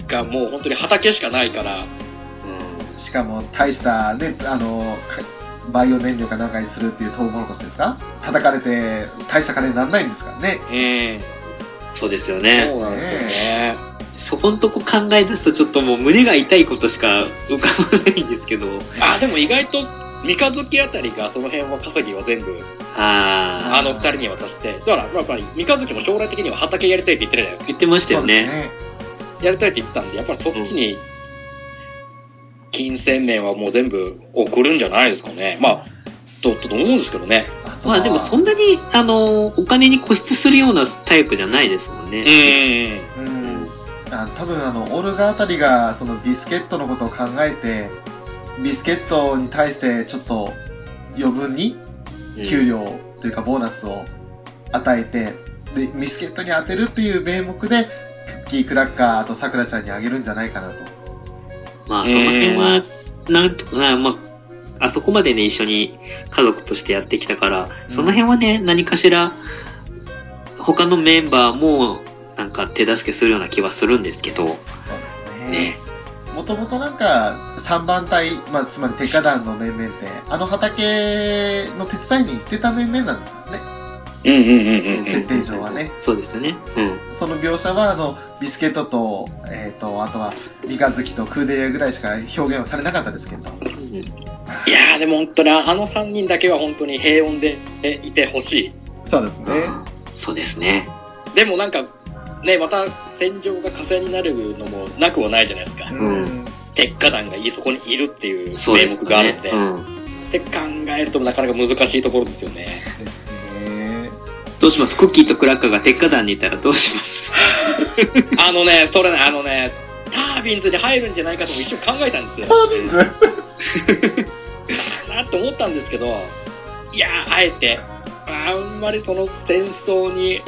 がもう本当に畑しかないから、うん。しかも大したね、あの、かバイオ燃料かなんかにするっていうトウモロコシですか？叩かれて大した金にならないんですからね。うん。そうですよそうね。なんですよね。そこんとこ考え出すとちょっともう胸が痛いことしか浮かばないんですけど。あ、でも意外と、三日月あたりがその辺は稼ぎは全部、ああの二人に渡して、だからやっぱり三日月も将来的には畑やりたいって言ってるじゃないですかー、言ってましたよね。ね。やりたいって言ってたんで、やっぱりそっちに、金銭面はもう全部送るんじゃないですかね。まあ、と、と思うんですけどね。まあでもそんなに、あの、お金に固執するようなタイプじゃないですもんね。ん。うん。あ多分あの、オルガあたりが、そのビスケットのことを考えて、ビスケットに対してちょっと余分にうん給料というかボーナスを与えて、で、ビスケットに当てるっていう名目で、クッキークラッカーとさくらちゃんにあげるんじゃないかなと。まあその辺は、なんとかな、まあ、あそこまでね、一緒に家族としてやってきたから、うんその辺はね、何かしら、他のメンバーも、なんか手助けするような気はするんですけど、ね。もともとなんか、3番隊、まあ、つまり鉄火団の面々って、あの畑の手伝いに行ってた面々なんですよね。うんうんうんうん設定上はね。そうですね。うん。その描写は、あの、ビスケットと、えっ、と、あとは、三日月とクーデリアぐらいしか表現はされなかったですけど。うんいやーでも本当にあの3人だけは本当に平穏でいてほしい。そうですね。そうですね。でもなんか、ね、また戦場が火星になるのもなくはないじゃないですか。うん。鉄火団がそこにいるっていう名目があるんで。ね。うん。って考えるとなかなか難しいところですよね。どうします？クッキーとクラッカーが鉄火団にいたらどうします？<laughs> あのね、それね、あのね、タービンズに入るんじゃないかとも一瞬考えたんですよ。タービンズ？なって思ったんですけど、いやー、あえて、あんまりその戦争に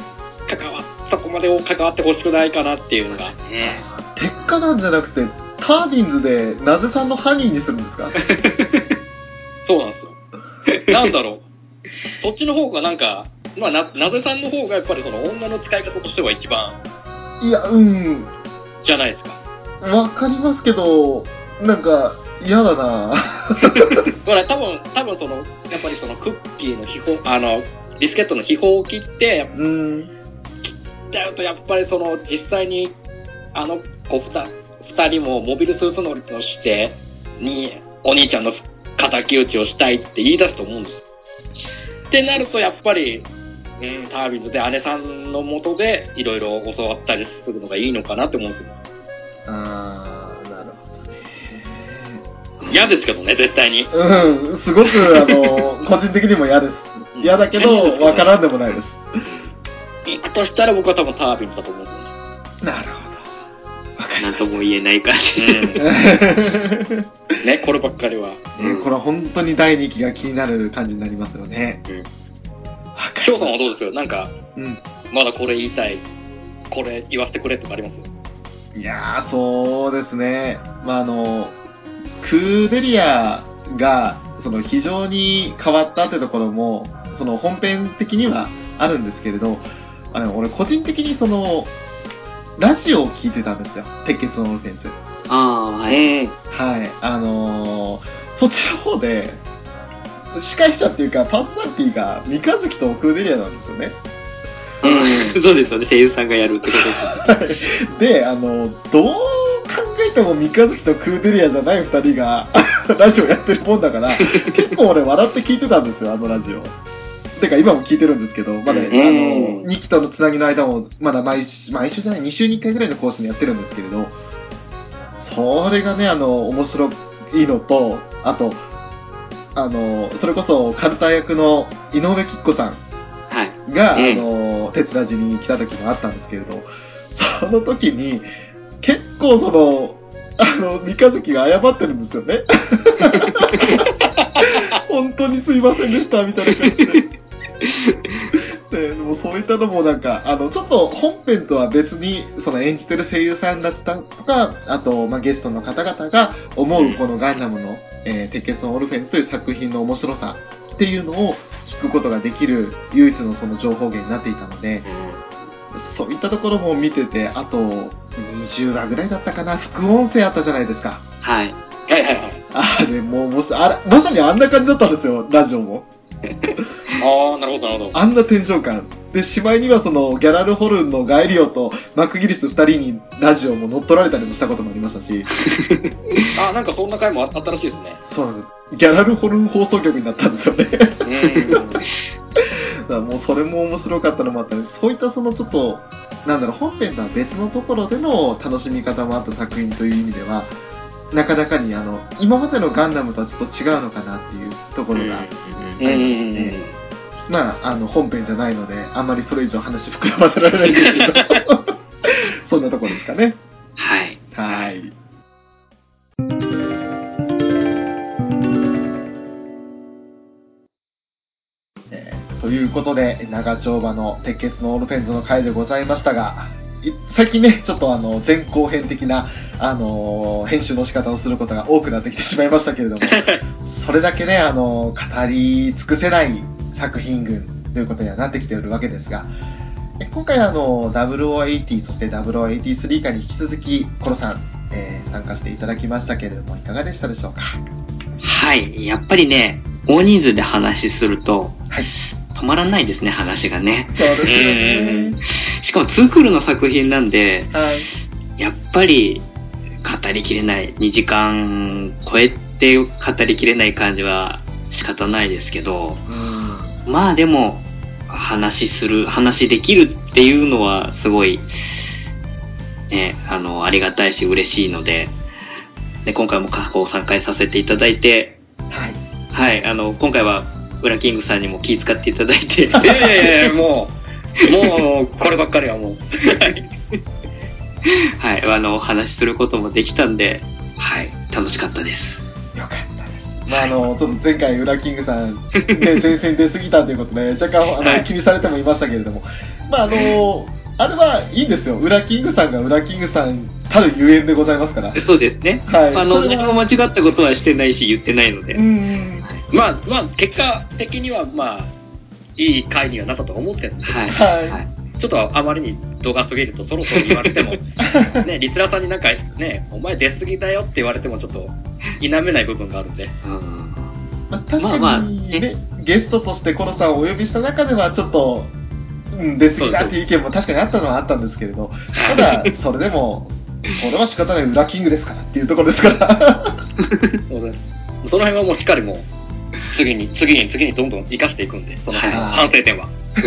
関わそこまで関わってほしくないかなっていうのが。ね鉄火団じゃなくて、タービンズで、なぜさんのハニーにするんですか？<laughs> そうなんですよ。なんだろう。<laughs> そっちの方がなんか、まあ、な、なぜさんの方がやっぱりその女の使い方としては一番いや、うん。じゃないですか。わかりますけど、なんか、嫌だな <laughs> ほら、多分、多分その、やっぱりそのクッキーの秘宝、あの、ビスケットの秘宝を切って、やっうん。ちゃうとやっぱりその、実際に、あの子二二人もモビルスーツ乗りのして、に、お兄ちゃんの敵討ちをしたいって言い出すと思うんです。ってなると、やっぱり、うん、タービンズで姉さんのもとで、いろいろ教わったりするのがいいのかなって思うんですよ。あー、なるほどね。嫌ですけどね、絶対に。うん、すごく、あの、個人的にも嫌です。嫌だけど、わからんでもないです。行くとしたら僕は多分タービンズだと思うんですよ。なるほなんとも言えない感じ。<laughs> ね、こればっかりは。ねこれは本当に第2期が気になる感じになりますよね。うん。翔さんはどうです？よなんか、うん。まだこれ言いたい、これ言わせてくれとかあります？いやー、そうですね。まあ、あの、クーデリアが、その非常に変わったってところも、その本編的にはあるんですけれど、あの、俺個人的にその、ラジオを聞いてたんですよ。鉄血のオルフェンス。ああ、はい。ん。はい。あのーそっちの方で、司会者っていうか、パーソナリティが三日月とクーデリアなんですよね。うんそうですよね。声優さんがやるってことです。<laughs> で、あの、どう考えても三日月とクーデリアじゃない二人が <laughs> ラジオやってるもんだから、結構俺笑って聞いてたんですよ、あのラジオ。てか今も聞いてるんですけど、まだ、うんあの、2期とのつなぎの間も、まだ毎週、毎週じゃない、2週に1回ぐらいのコースにやってるんですけれど、それがね、あの、面白いのと、あと、あの、それこそカルタ役の井上貴子さんはい。が、ええあの、鉄ラジに来た時もあったんですけれど、その時に、結構その、あの、三日月が謝ってるんですよね。<laughs> 本当にすいませんでした、みたいな感じで。でもうそういったのもなんか、あの、ちょっと本編とは別に、その演じてる声優さんだったとか、あと、まあ、ゲストの方々が思うこのガンダムの、えー鉄血のオルフェンスという作品の面白さっていうのを聞くことができる唯一のその情報源になっていたので、そういったところも見てて、あと、20話ぐらいだったかな、副音声あったじゃないですか。はい。はいはいはい。あれ、もう、もうあらまさにあんな感じだったんですよ、ラジオも。ああ、なるほどなるほど。あんなテンション感。で、しまいにはその、ギャラルホルンのガエリオとマクギリス二人にラジオも乗っ取られたりもしたこともありましたし、<laughs> あなんかそんな回もあったらしいですね。そうなんです。ギャラルホルン放送局になったんですよね。うん。だからもうそれも面白かったのもあったり、そういったそのちょっと、なんだろう、本編とは別のところでの楽しみ方もあった作品という意味では、なかなかにあの、今までのガンダムとはちょっと違うのかなっていうところが、うんうんうんまあ、あの、本編じゃないので、あんまりそれ以上話膨らませられないんですけど、<laughs> そんなところですかね。はい。はい。えーということで、長丁場の鉄血のオールフェンズの回でございましたが、い最近ね、ちょっとあの、前後編的な、あのー編集の仕方をすることが多くなってきてしまいましたけれども、<laughs> それだけね、あのー語り尽くせない作品群ということにはなってきているわけですが、え今回あの、0080、そして0083回に引き続き、コロさん、えー参加していただきましたけれども、いかがでしたでしょうか？はい。やっぱりね、大人数で話しすると、はい。止まらないですね、話がね。そうですね。しかもツークールの作品なんで、はい。やっぱり語りきれない、2時間超えて語りきれない感じは仕方ないですけど、うん。まあでも、話する、話できるっていうのはすごい、ね、あの、ありがたいし嬉しいので、で今回も過去参加させていただいて、はい。はい、あの、今回は、ウラキングさんにも気遣っていただいて、いやいやいや、もう、<laughs> もう、こればっかりはもう。はい、あの、お話しすることもできたんで、はい、楽しかったです。よかったです。まあ、あの、ちょっと前回、ウラキングさん、ね、前線出過ぎたということで、若干、あの、はい気にされてもいましたけれども、まあ、あの、あれはいいんですよ。ウラキングさんがウラキングさんたるゆえんでございますから。そうですね。はいあの、何も間違ったことはしてないし、言ってないので。うん。まあ、まあ、結果的には、まあ、いい回にはなったと思ってるんですけどはい。はいはい。ちょっとあまりに度が過ぎるとそろそろ言われても、<laughs> ね、リスナーさんになんかね、お前出過ぎだよって言われてもちょっと否めない部分があるんで。うんまあ、確かにね、まあまあねゲストとしてコロさんをお呼びした中では、ちょっと、うん、出過ぎだっていう意見も確かにあったのはあったんですけれど、ただ、それでも、これは仕方ない裏キングですからっていうところですから。<laughs> そうですその辺はもうしっかりもう、次に、次に、次にどんどん活かしていくんで、その反省点は。<laughs>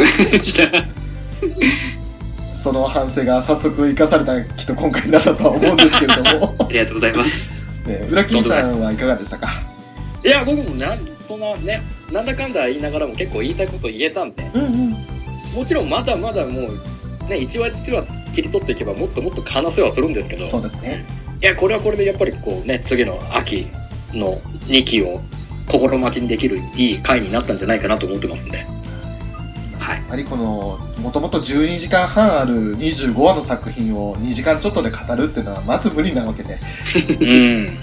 その反省が早速生かされたきっと今回になったとは思うんですけれども <laughs> あ、りがとうございます。ね、裏キングさんはいかがでしたか？いや、僕もな、そんなね、なんだかんだ言いながらも結構言いたいこと言えたんで、うんうん。もちろんまだまだもう、ね、一話一話切り取っていけばもっともっと話せはするんですけど、そうですね。いや、これはこれでやっぱりこうね、次の秋の2期を心待ちにできるいい回になったんじゃないかなと思ってますんで。はい。やはりこの、もともと12時間半ある25話の作品を2時間ちょっとで語るっていうのはまず無理なわけで、うん。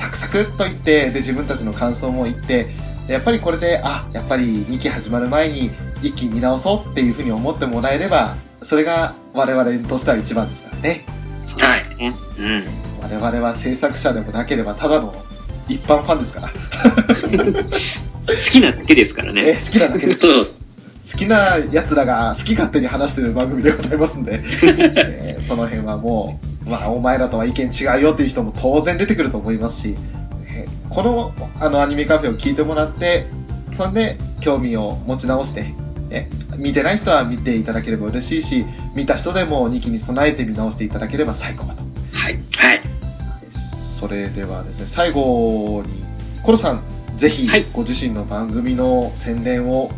サクサクっと言って、で、自分たちの感想も言って、でやっぱりこれで、あ、やっぱり2期始まる前に一気に見直そうっていうふうに思ってもらえれば、それが我々としては一番ですからね。はい。ね。うん。我々は制作者でもなければただの一般ファンですから。好きなだけですからね。え好きなだけです。<laughs> 好きな奴らが好き勝手に話してる番組でございますんで、<laughs> えーその辺はもう、まあ、お前らとは意見違うよっていう人も当然出てくると思いますし、えーこのあのアニメカフェを聞いてもらって、そんで興味を持ち直して、ね見てない人は見ていただければ嬉しいし、見た人でも2期に備えて見直していただければ最高だと。はい。はい。それではですね、最後に、コロさん、ぜひはいご自身の番組の宣伝を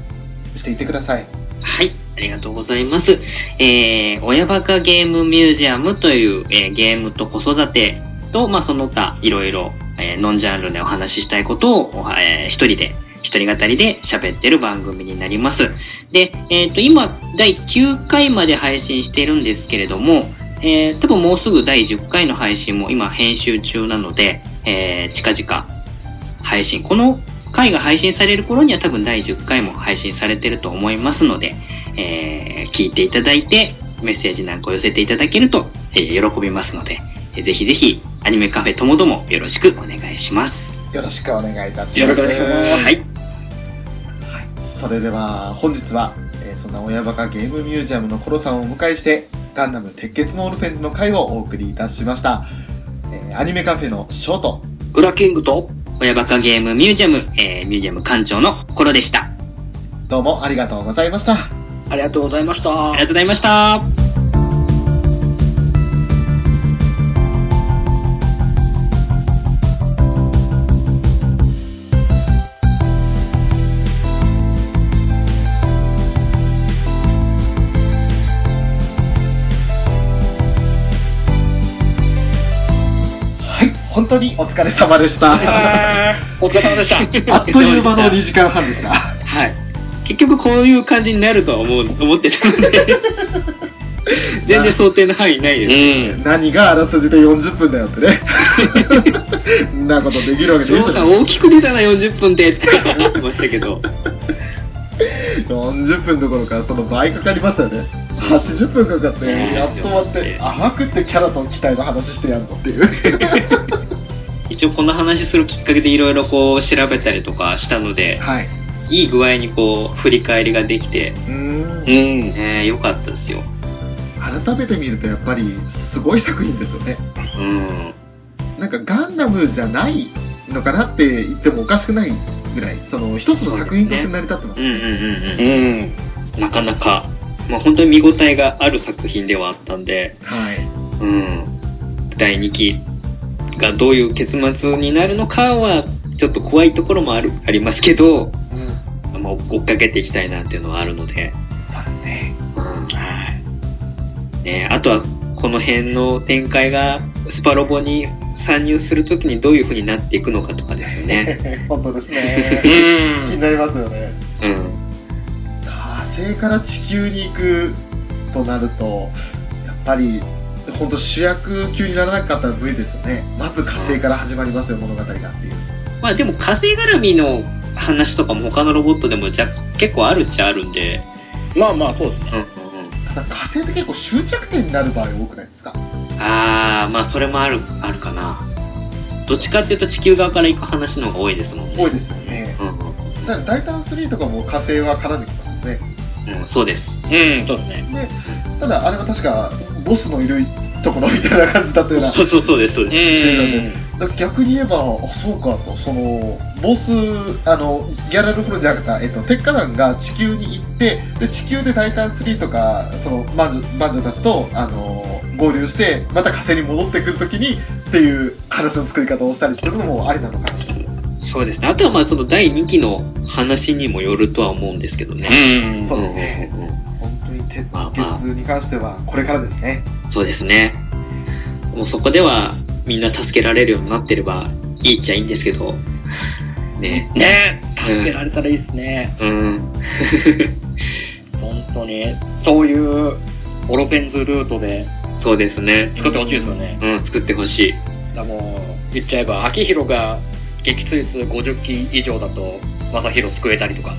していってください。はい、ありがとうございます。えー、親バカゲームミュージアムという、えーゲームと子育てと、まあ、その他、いろいろ、えーノンジャンルでお話ししたいことを、えー一人で、一人語りで喋ってる番組になります。で、えっ、と、今、第9回まで配信しているんですけれども、えー、多分もうすぐ第10回の配信も今編集中なので、えー、近々配信。この回が配信される頃には多分第10回も配信されてると思いますので、えー聞いていただいて、メッセージなんかを寄せていただけると、えー喜びますので、えーぜひぜひ、アニメカフェともどもよろしくお願いします。よろしくお願いいたします。よろしくお願いします。はい。それでは本日は、えーそんな親バカゲームミュージアムのコロさんをお迎えして、ガンダム鉄血のオルフェンズの回をお送りいたしました。えーアニメカフェのショート、ウラキングと、親バカゲームミュージアム、えーミュージアム館長のコロでした。どうもありがとうございました。ありがとうございました。ありがとうございました。本当にお疲れ様でした。お疲れ様でした。<laughs> あっという間の2時間半でした。はい。結局こういう感じになるとは思う、思ってたので、<laughs> 全然想定の範囲ないです。うん。何があらすじで40分だよってね。<laughs> そんなことできるわけ翔さん大きく出たな40分でって思ってましたけど、40分どころかその倍かかりましたよね。80分かかって、やっと終わって、甘くってキャラと機体の話してやんのっていう。一応この話するきっかけでいろいろこう調べたりとかしたので、はい。いい具合にこう、振り返りができて、うーんうん。ね、良かったですよ。改めて見るとやっぱりすごい作品ですよね。うん。なんかガンダムじゃないのかなって言ってもおかしくないぐらい、その一つの作品として成り立ってます。うんうんうんううん。ん。なかなか、まあ本当に見応えがある作品ではあったんで、はい。うん。第2期がどういう結末になるのかは、ちょっと怖いところもある、ありますけど、うん。まあ、追っかけていきたいなっていうのはあるので、そうですね。うん。はい。ねあとは、この辺の展開が、スパロボに参入するときにどういう風になっていくのかとかですよね。<laughs> 本当ですうね。気にん。なりますよね。うん。火星から地球に行くとなると、やっぱり、本当主役級にならなかったら無理ですよね。まず火星から始まりますよ、物語がっていう。まあでも火星絡みの話とかも他のロボットでもじゃ結構あるっちゃあるんで、まあまあ、そうですね。うんうんただ火星って結構終着点になる場合多くないですか？うん。あー、まあそれもある、あるかな。どっちかっていうと地球側から行く話の方が多いですもんね。多いですよね。うんうんだからダイタン3とかも火星は絡んできますね。うん、そうです。うん、そうですね。で、ただあれは確かボスのいるところみたいな感じだったような。そうそうそうです、そううです。ん。逆に言えば、あ、そうかと、その、ボス、あの、ギャラルフロじゃなくて、えっと、鉄火団が地球に行って、で、地球でタイタン3とか、その、マンジュ、マンジュたちと、あの、合流して、また火星に戻ってくるときに、っていう話の作り方をしたりするのもありなのかな。そうですね。あとはまあその第2期の話にもよるとは思うんですけどね。うん。そううんですね本当に鉄まあまあ血に関しては、これからですね。そうですね。もうそこではみんな助けられるようになってればいいっちゃいいんですけど、ね。ね助けられたらいいですね。うん。本当に。そういう、オロペンズルートでそうですね。作ってほしいですよね。うん、作ってほしい。だもう、言っちゃえば、秋広が撃墜数50機以上だと、正宏救えたりとか。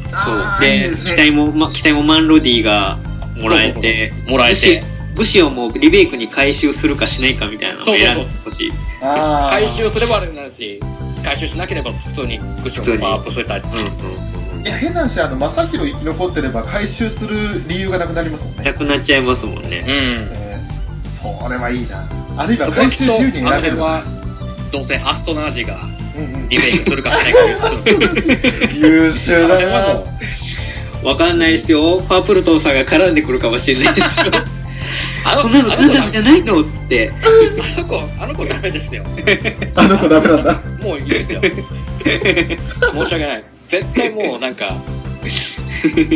そう。で、機体も、ま、機体もマンロディがもらえて、もらえて。武士をもうリベイクに回収するかしないかみたいなのを選んでほしい。回収すればあれになるし、回収しなければ普通にグッションがパワーアップするタイプ。いや、変な話、あの、正宏生き残ってれば回収する理由がなくなりますもんなね。くなっちゃいますもんね。うん。えーそれはいいな。あるいは回収回収10人あ選べるれは、どうせアストナージがリベイクするかしないか優秀だな <laughs> わかんないですよ。パープルトンさんが絡んでくるかもしれないですよ。あのガンダムじゃないのって。あの子、あの子ダメですよ。あの子ダメなんだ。もういいですよ。申し訳ない。絶対もうなんか、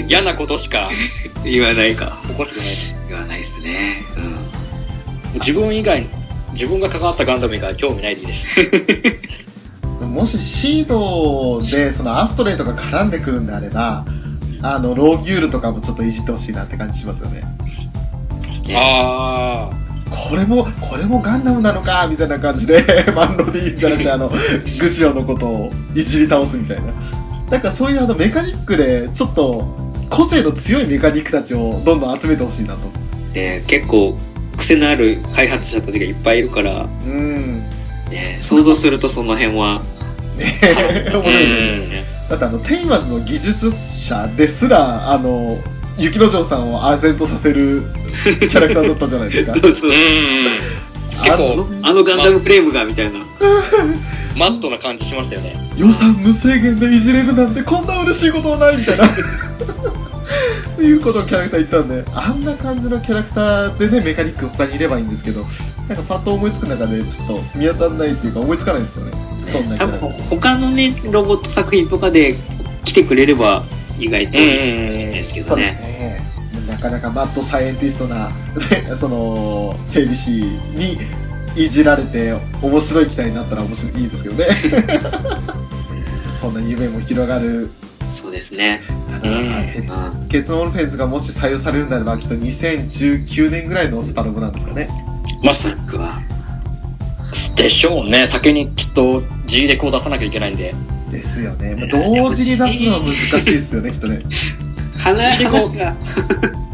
嫌なことしか言わないか。起こしてない。言わないですね。自分以外、自分が関わったガンダム以外興味ないでいいです。もしシードでそのアストレイとか絡んでくるんであれば、あの、ローギュールとかもちょっといじってほしいなって感じしますよね。うん。あこれも、これもガンダムなのかみたいな感じで、<laughs> マンロディじゃなくて、あの、グシオのことをいじり倒すみたいな。なんかそういうあのメカニックで、ちょっと、個性の強いメカニックたちをどんどん集めてほしいなと。ね結構、癖のある開発者たちがいっぱいいるから、うん。ね、想像するとその辺は、ねあ。面白いですね。ねだってあの、テイマズの技術者ですら、あの、雪之丞さんを唖然とさせるキャラクターだったじゃないですか <laughs> そう。そううん。結構、あのガンダムフレームがみたいな。マットな感じしましたよね。予算無制限でいじれるなんてこんな嬉しいことはないみたいな。いうことをキャラクター言ったんで、あんな感じのキャラクターでね、メカニック他にいればいいんですけど、なんかパッと思いつく中でちょっと見当たらないっていうか思いつかないですよね。そんな他のね、ロボット作品とかで来てくれれば意外といいかもしれないですけどね。ね。なかなかマッドサイエンティストな、ねその、整備士にいじられて面白い機体になったら面白いいいですけどね。そんな夢も広がる。<laughs> そうですね。ただうんケツオルフェンズがもし採用されるんであれば、きっと2019年ぐらいのスパロボなんですかね。まあ、スナックは。でしょうね。先にきっと G レコを出さなきゃいけないんで。ですよね。まあ同時に出すのは難しいですよね、きっとね。話が。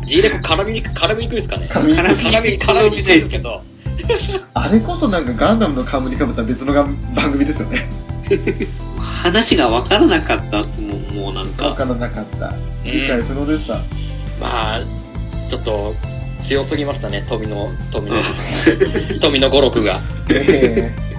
G レコ絡みにく絡みにくいですかね。絡みにくい絡み絡みにくいですけど。<laughs> あれこそなんかガンダムの冠にかぶった別のが番組ですよね。話が分からなかったもんもうなんわか。からなかった。理解不能でした。まあ、ちょっと強すぎましたね、富の、富の、<laughs> 富の語録が。ええ